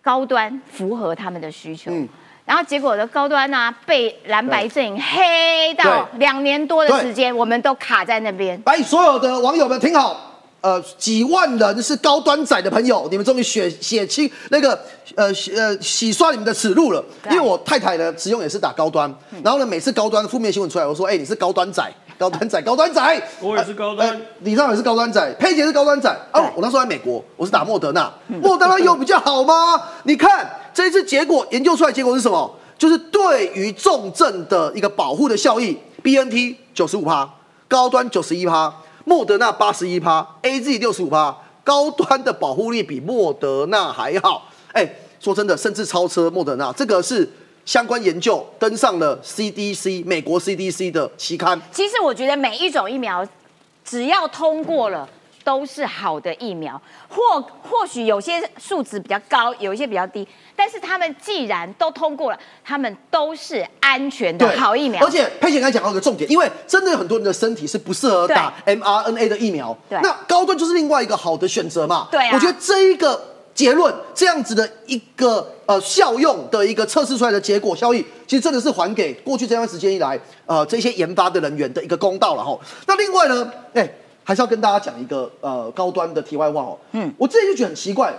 高端符合他们的需求。嗯然后结果的高端呢、被蓝白阵营黑到对两年多的时间，我们都卡在那边。来，所有的网友们听好。呃，几万人是高端仔的朋友，你们终于血血清那个呃洗呃洗刷你们的耻辱了。因为我太太呢，使用也是打高端，然后呢，每次高端负面新闻出来，我说，哎、你是高端仔，高端仔，高端仔。我也是高端呃李尚也是高端仔，佩姐是高端仔。哦、我那时候在美国，我是打莫德纳，莫德纳有比较好吗？你看这一次结果研究出来，结果是什么？就是对于重症的一个保护的效益，BNT 九十五趴，高端九十一趴，莫德纳八十一趴，AZ 六十五趴，高端的保护力比莫德纳还好。哎，说真的，甚至超车莫德纳，这个是相关研究登上了 CDC 美国 CDC 的期刊。其实我觉得每一种疫苗只要通过了。都是好的疫苗，或或许有些数值比较高，有一些比较低，但是他们既然都通过了，他们都是安全的好疫苗。而且佩姐刚才讲到一个重点，因为真的有很多人的身体是不适合打 mRNA 的疫苗，对那高端就是另外一个好的选择嘛。对啊我觉得这一个结论，这样子的一个呃效用的一个测试出来的结果效益，其实真的是还给过去这段时间以来呃这些研发的人员的一个公道了哈。那另外呢，哎、还是要跟大家讲一个呃高端的题外话哦。嗯，我自己就觉得很奇怪，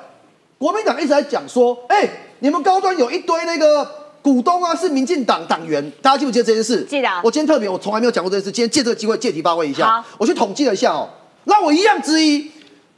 国民党一直在讲说，哎、你们高端有一堆那个股东啊是民进党党员，大家记不记得这件事？记得我今天特别，我从来没有讲过这件事，今天借这个机会借题发挥一下好。我去统计了一下哦，那我一样之一，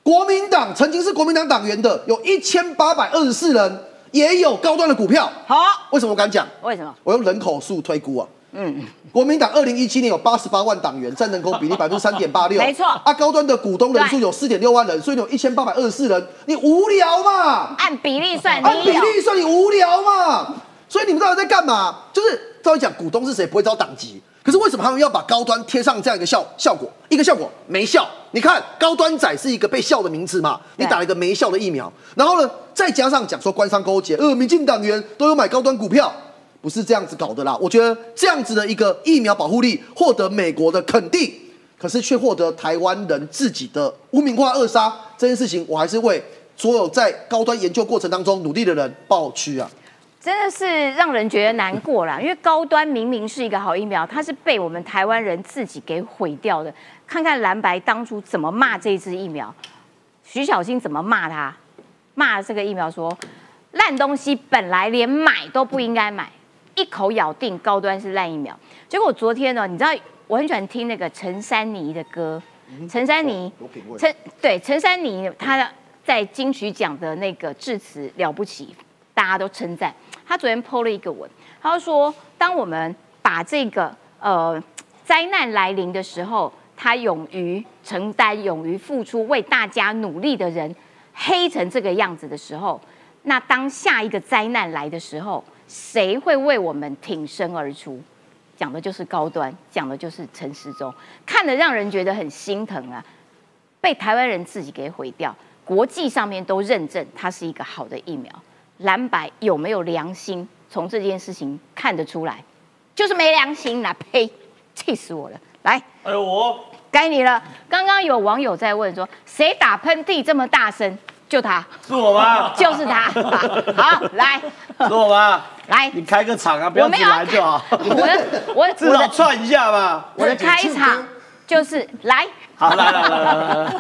国民党曾经是国民党党员的有一千八百二十四人，也有高端的股票。好，为什么我敢讲？为什么？我用人口数推估啊。嗯，国民党二零一七年有八十八万党员，占人口比例百分之三点八六。没错啊，高端的股东人数有四点六万人，所以你有一千八百二十四人，你无聊嘛？按比例算，按比例算你无聊嘛？所以你们到底在干嘛？就是照理讲，股东是谁不会招党籍，可是为什么他们要把高端贴上这样一个效效果？一个效果没效。你看高端仔是一个被笑的名字嘛？你打了一个没效的疫苗，然后呢，再加上讲说官商勾结，呃，民进党员都有买高端股票。不是这样子搞的啦，我觉得这样子的一个疫苗保护力获得美国的肯定，可是却获得台湾人自己的污名化扼杀这件事情，我还是为所有在高端研究过程当中努力的人抱屈啊！真的是让人觉得难过啦，因为高端明明是一个好疫苗，它是被我们台湾人自己给毁掉的。看看蓝白当初怎么骂这支疫苗，徐小新怎么骂他，骂这个疫苗说烂东西，本来连买都不应该买，一口咬定高端是烂疫苗。结果昨天呢，你知道我很喜欢听那个陈珊妮的歌，陈珊妮。陈对陈珊妮，她在金曲奖的那个致辞了不起，大家都称赞。他昨天 PO 了一个文，他说，当我们把这个呃灾难来临的时候，他勇于承担、勇于付出、为大家努力的人黑成这个样子的时候，那当下一个灾难来的时候，谁会为我们挺身而出？讲的就是高端，讲的就是陈时中，看得让人觉得很心疼啊！被台湾人自己给毁掉，国际上面都认证它是一个好的疫苗，蓝白有没有良心？从这件事情看得出来，就是没良心啦！呸，气死我了！来，哎呦我该你了。刚刚有网友在问说，谁打喷嚏这么大声？就他，是我吗？就是他。好，来是我吗？来，你开个场啊，不要自己我没有来就好。我的我的 至少串一下嘛。我的开场就是来，好，来来来来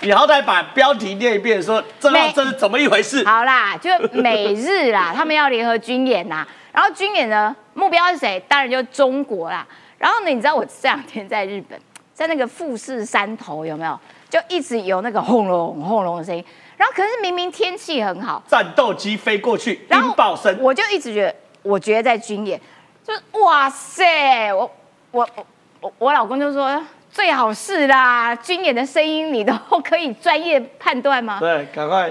你好歹把标题念一遍，说这没这是怎么一回事？好啦，就美日啦，他们要联合军演呐。然后军演呢，目标是谁？当然就中国啦。然后呢，你知道我这两天在日本，在那个富士山头有没有？就一直有那个轰隆轰隆的声音。然后可是明明天气很好，战斗机飞过去，然后音爆声。我就一直觉得，我觉得在军演，就是哇塞，我我我我我老公就说最好是啦，军演的声音你都可以专业判断吗？对，赶快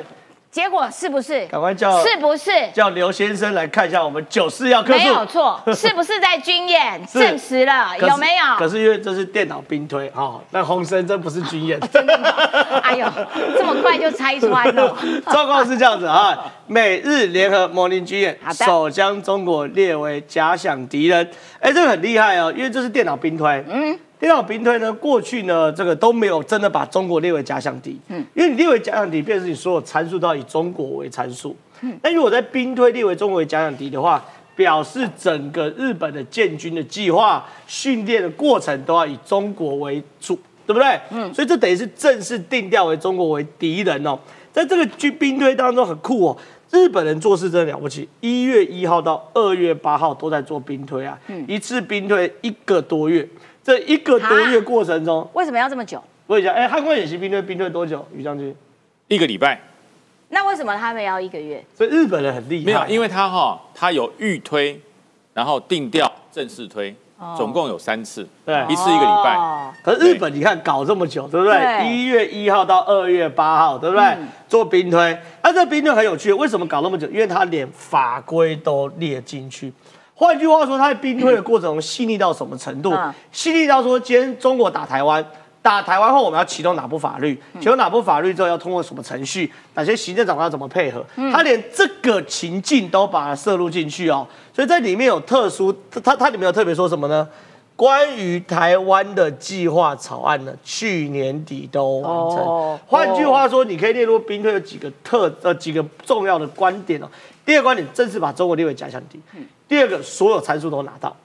结果是不是？赶快叫是不是？叫刘先生来看一下我们九四要客没有错，是不是在军演是证实了？有没有？可是因为这是电脑兵推哈，那洪生真不是军演。真的吗哎呦，这么快就拆穿了。状况是这样子啊，美日联合模拟军演首将中国列为假想敌人。哎，这个很厉害哦，因为这是电脑兵推。嗯，电脑兵推呢，过去呢，这个都没有真的把中国列为假想敌。嗯，因为你列为假想敌，便是你所有参数都要以中国为参数。嗯，那如果在兵推列为中国为假想敌的话，表示整个日本的建军的计划、训练的过程都要以中国为主，对不对？嗯，所以这等于是正式定调为中国为敌人哦。在这个军兵推当中很酷哦，日本人做事真的了不起。一月一号到二月八号都在做兵推啊，一次兵推一个多月。这一个多月过程中，为什么要这么久？我问一下，哎，汉光演习兵推兵推多久？于将军，一个礼拜那为什么他们要一个月？所以日本人很厉害，没有，因为他哈他有预推，然后定调正式推，总共有三次，对一次一个礼拜。哦可是日本你看搞这么久，对不对？一月一号到二月八号，对不对？做兵推，那、这兵推很有趣，为什么搞那么久？因为他连法规都列进去。换句话说，他在兵推的过程中细腻到什么程度嗯？细腻到说，今天中国打台湾。打台湾后，我们要启动哪部法律？启动哪部法律之后，要通过什么程序？哪些行政长官要怎么配合？他连这个情境都把它摄入进去哦。所以在里面有特殊，它它里面有特别说什么呢？关于台湾的计划草案呢，去年底都完成。哦换句话说，你可以列入兵推有几个特呃几个重要的观点哦。第二个观点，正式把中国列为假想敌。第二个，所有参数都拿到。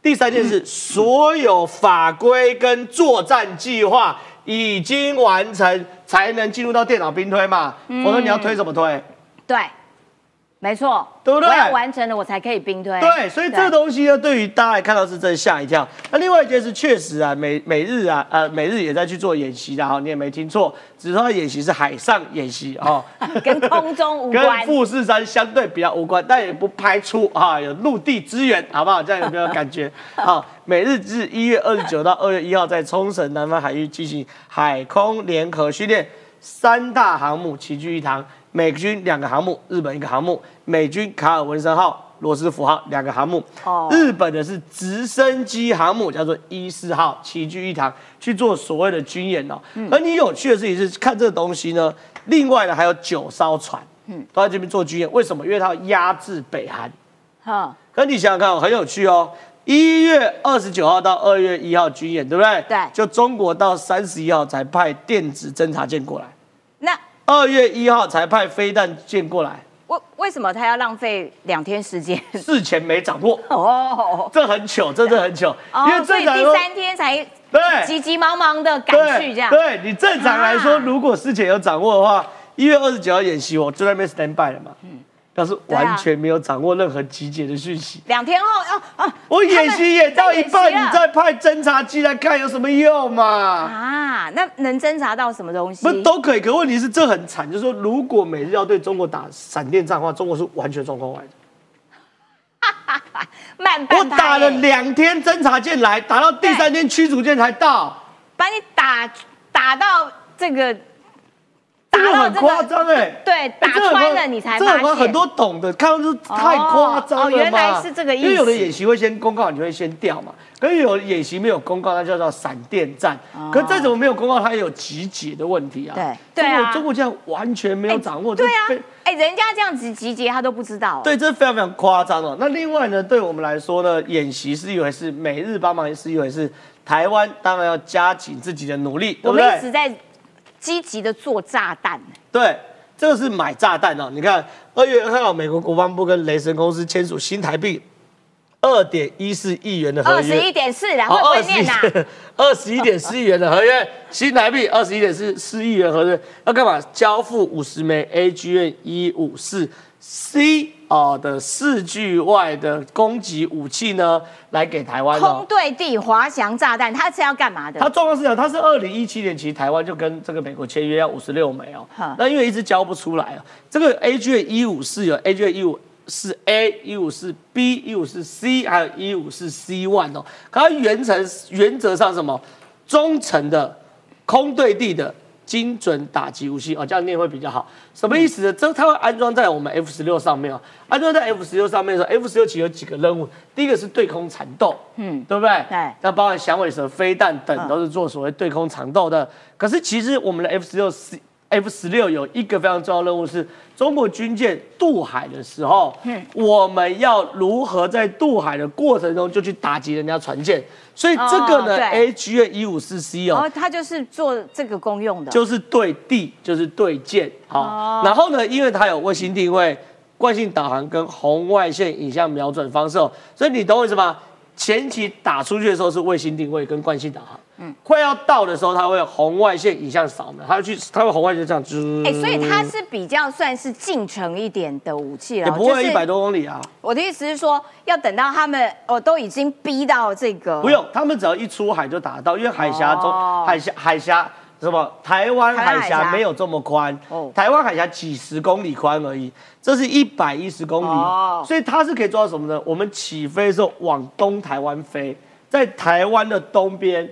第三件事，所有法规跟作战计划已经完成，才能进入到电脑兵推嘛。否则你要推什么推？对，没错，对不对我要完成了，我才可以兵推。对，所以这个东西呢，对于大家来看到是真的吓一跳。那另外一件事，确实啊，美美日啊，呃，美日也在去做演习的哈，你也没听错，只是说它演习是海上演习哦，跟空中无跟关。富士山相对比较无关，但也不排除啊有陆地支援，好不好？这样有没有感觉？好，美日至一月二十九到二月一号在冲绳南方海域进行海空联合训练，三大航母齐聚一堂，美军两个航母，日本一个航母，美军卡尔文森号。罗斯福号两个航母，哦日本的是直升机航母，叫做伊四号，齐聚一堂去做所谓的军演哦。而你有趣的事情是，看这个东西呢，另外呢还有九艘船，嗯，都在这边做军演。为什么？因为它要压制北韩。哈，可你想想看哦，很有趣哦。一月二十九号到二月一号军演，对不对？对就中国到三十一号才派电子侦察舰过来，那二月一号才派飞弹舰过来，为为什么他要浪费两天时间？事前没掌握，哦，这很糗，这真的很糗。因为正常，第三天才对。急急忙忙的赶去这样。对你正常来说，啊。如果事前有掌握的话，一月二十九号演习，我就在那边 stand by 了嘛，嗯但是完全没有掌握任何集结的讯息。两天后，哦哦，我演习演到一半，你再派侦察机来看有什么用嘛？啊，那能侦查到什么东西？不都可以，可问题是这很惨，就是说如果每日要对中国打闪电战的话，中国是完全状况外的。慢半拍我打了欸两天侦察舰来，打到第三天驱逐舰才到，把你打打到这个，打到这个夸张哎。对，哎打穿了你才发现。这很很多懂的，看到是太夸张了嘛、哦原来是这个意思因为有的演习会先公告，你就会先掉嘛。可是有的演习没有公告，那叫做闪电战。可是再怎么没有公告，它也有集结的问题啊。哦对对啊中国中国这样完全没有掌握，对啊，哎，人家这样子集结他都不知道。对，这非常非常夸张哦。那另外呢，对我们来说呢，演习是一回事，美日帮忙是一回事，台湾当然要加紧自己的努力，对我们？一直在积极的做炸弹。对，这个是买炸弹哦。你看，二月二号，美国国防部跟雷神公司签署新台币二点一四亿元的合约二十。一点四啦，好，会不二十会念呐？二十一点四亿元的合约，新台币二十一点四四亿元合约，要干嘛？交付五十枚 AGN 一五四 C 哦的四距外的攻击武器呢，来给台湾哦空。对地滑翔炸弹，它是要干嘛的？它状况是这样，它是二零一七年，其实台湾就跟这个美国签约要五十六枚哦，那因为一直交不出来啊。这个 A G 一五四有 A G 一五四 A、一五四 B、一五四 C，还有一五四 C one 哦。可它原程原则上什么中程的空对地的精准打击武器哦，这样念会比较好。什么意思呢？这它会安装在我们 F 十六上面哦。安装在 F 十六上面的时候，F 十六其实有几个任务，第一个是对空缠斗，嗯，对不对？对。那包含响尾蛇飞弹等，都是做所谓对空缠斗的。可是其实我们的 F 十六是。F 十六有一个非常重要任务是，中国军舰渡海的时候，嗯，我们要如何在渡海的过程中就去打击人家船舰？所以这个呢，H 月一五四 C 哦，它就是做这个功用的，就是对地，就是对舰，好。然后呢，因为它有卫星定位、惯性导航跟红外线影像瞄准方式，所以你懂我意思吗？前期打出去的时候是卫星定位跟惯性导航。快要到的时候，它会红外线影像扫描，它去，它会红外线这样子。哎，所以它是比较算是近程一点的武器了，也不会一百多公里啊。我的意思是说，要等到他们哦都已经逼到这个，不用，他们只要一出海就打到，因为海峡中海峡海峡什么台湾海峡没有这么宽，台湾海峡几十公里宽而已，这是一百一十公里，哦所以它是可以做到什么呢？我们起飞的时候往东台湾飞，在台湾的东边。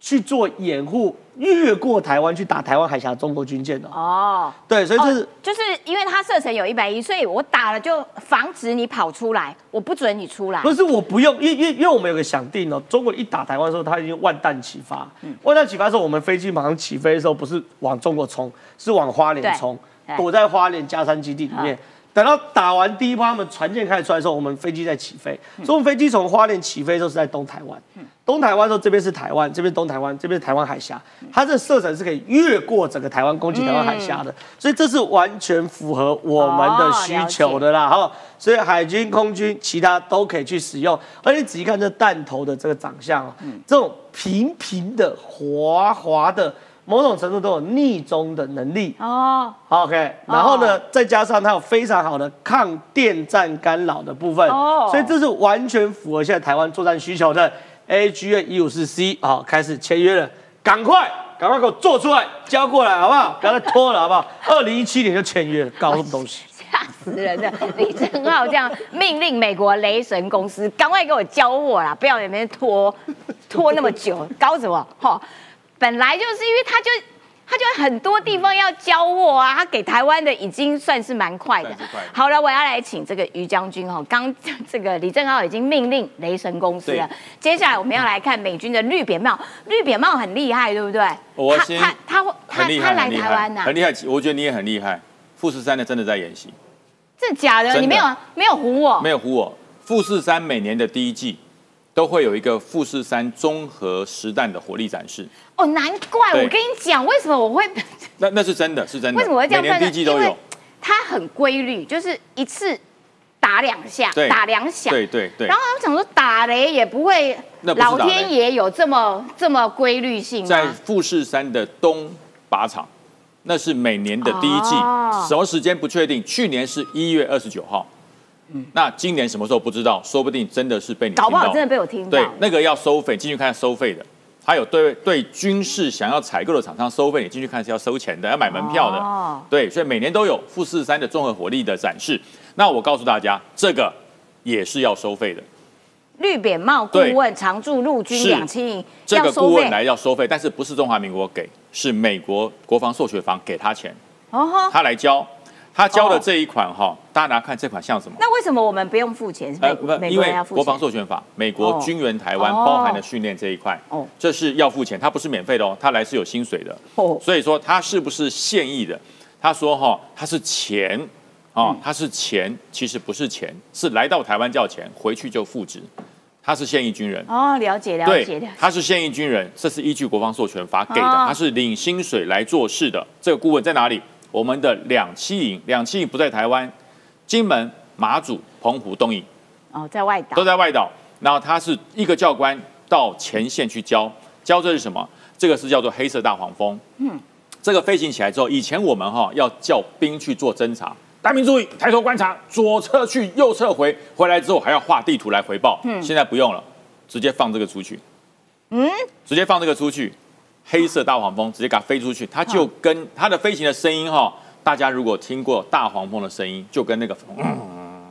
去做掩护，越过台湾去打台湾海峡中国军舰的哦，对，所以这是就是因为它射程有一百一，所以我打了就防止你跑出来，我不准你出来。不是我不用，因因因为我们有个想定哦，中国一打台湾的时候，它已经万弹齐发。万弹齐发的时候，我们飞机马上起飞的时候，不是往中国冲，是往花莲冲，躲在花莲加山基地里面。等到打完第一波，他们船舰开始出来的时候，我们飞机在起飞。所以，我们飞机从花莲起飞的时候是在东台湾。东台湾的时候，这边是台湾，这边东台湾，这边是台湾海峡。它这射程是可以越过整个台湾攻击台湾海峡的，所以这是完全符合我们的需求的啦。哈，所以海军、空军其他都可以去使用。而且仔细看这弹头的这个长相哦，这种平平的、滑滑的。某种程度都有逆中的能力哦，OK，然后呢，再加上它有非常好的抗电站干扰的部分，哦，所以这是完全符合现在台湾作战需求的 AG 一五四 C 啊，开始签约了，赶快赶快给我做出来交过来好不好？不要再拖了好不好？二零一七年就签约了，搞什么东西？吓死人了！李正浩这样命令美国雷神公司赶快给我交货啦，不要在那边拖拖那么久，搞什么？哈。本来就是因为他就他就很多地方要交货啊，他给台湾的已经算是蛮快的。好了，我要来请这个于将军哈，刚这个李正浩已经命令雷神公司了。接下来我们要来看美军的绿扁帽，绿扁帽很厉害，对不对？我先他他他他来台湾啊，很厉害。我觉得你也很厉害。富士山的真的在演习，这假的？你没有没有唬我？没有唬我。富士山每年的第一季。都会有一个富士山综合实弹的火力展示。哦，难怪我跟你讲，为什么我会 那那是真的是真的，为什么会这样？每年第一季都有，它很规律，就是一次打两下，打两响，对对对。然后我想说打雷也不会，老天爷有这么这么规律性在富士山的东靶场，那是每年的第一季，什么时间不确定，去年是一月二十九号。那今年什么时候不知道？说不定真的是被你搞不好真的被我听到。对，那个要收费，进去看收费的。还有对对军事想要采购的厂商收费，你进去看是要收钱的，要买门票的。哦。对，所以每年都有富士山的综合火力的展示。那我告诉大家，这个也是要收费的。绿扁帽顾问常驻陆军两栖这个顾问来要收费，但是不是中华民国给，是美国国防授权方给他钱。哦。他来交。他教的这一款哈，大家拿看这款像什么？那为什么我们不用付钱？呃，不，因为国防授权法，美国军援台湾包含的训练这一块，哦，这是要付钱，它不是免费的哦，他来是有薪水的。哦，所以说他是不是现役的？他说哈，他是钱，哦，他是钱，其实不是钱，是来到台湾叫钱，回去就复职。他是现役军人。哦，了解了解。他是现役军人，这是依据国防授权法给的，他是领薪水来做事的。这个顾问在哪里？我们的两栖营，两栖营不在台湾，金门、马祖、澎湖、东引，哦，在外岛，都在外岛。然后他是一个教官到前线去教，教这是什么？这个是叫做黑色大黄蜂。嗯，这个飞行起来之后，以前我们哈要叫兵去做侦查，大兵注意，抬头观察，左侧去，右侧回，回来之后还要画地图来回报。嗯，现在不用了，直接放这个出去。嗯，直接放这个出去。黑色大黄蜂直接给它飞出去，它就跟它的飞行的声音哈，大家如果听过大黄蜂的声音，就跟那个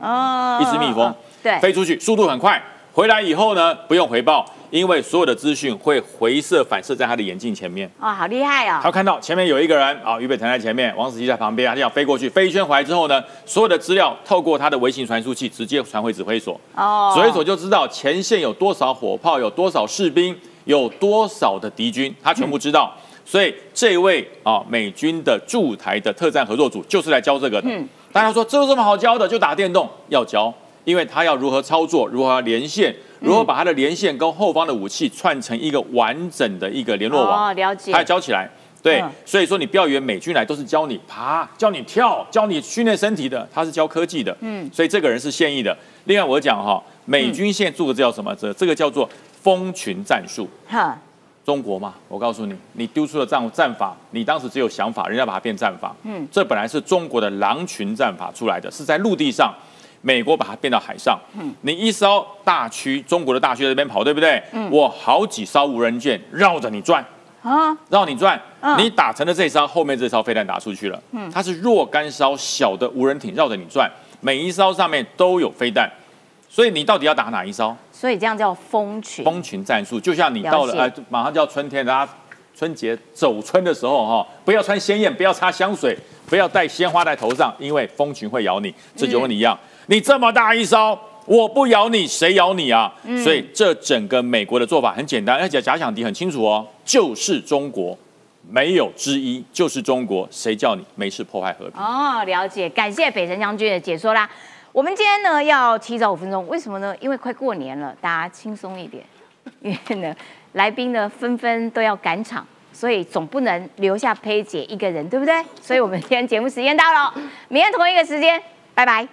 哦，一只蜜蜂对飞出去，速度很快，回来以后呢不用回报，因为所有的资讯会回射反射在他的眼镜前面。哦，好厉害哦！他看到前面有一个人啊，预备停在前面，王子琪在旁边，他就想飞过去，飞一圈回来之后呢，所有的资料透过他的微型传输器直接传回指挥所。哦，指挥所就知道前线有多少火炮，有多少士兵，有多少的敌军，他全部知道。所以这位啊，美军的驻台的特战合作组就是来教这个的。嗯，大家说这有什么好教的？就打电动要教，因为他要如何操作，如何连线，如何把他的连线跟后方的武器串成一个完整的一个联络网。哦，了解。他要教起来。对，嗯所以说你不要以为美军来都是教你爬、教你跳、教你训练身体的，他是教科技的。嗯所以这个人是现役的。另外我讲哈，美军现在做的叫什么？这这个叫做蜂群战术。哈，中国嘛，我告诉你，你丢出了战战法，你当时只有想法，人家把它变战法。嗯这本来是中国的狼群战法出来的，是在陆地上，美国把它变到海上。嗯你一艘大区，中国的大区在这边跑，对不对？嗯我好几艘无人舰绕着你转，啊，绕你转，嗯你打成了这艘，后面这艘飞弹打出去了。嗯它是若干艘小的无人艇绕着你转，每一艘上面都有飞弹，所以你到底要打哪一招？所以这样叫蜂群。蜂群战术，就像你到了了解呃，马上就要春天，大家春节走春的时候哈、不要穿鲜艳，不要擦香水，不要带鲜花在头上，因为蜂群会咬你。这就跟你一样，你这么大一招，我不咬你，谁咬你啊？嗯所以这整个美国的做法很简单，而且假想敌很清楚哦，就是中国，没有之一，就是中国，谁叫你没事破坏和平？哦，了解，感谢北辰将军的解说啦。我们今天呢要提早五分钟，为什么呢？因为快过年了，大家轻松一点。因为呢，来宾呢纷纷都要赶场，所以总不能留下佩姐一个人，对不对？所以我们今天节目时间到了，明天同一个时间，拜拜。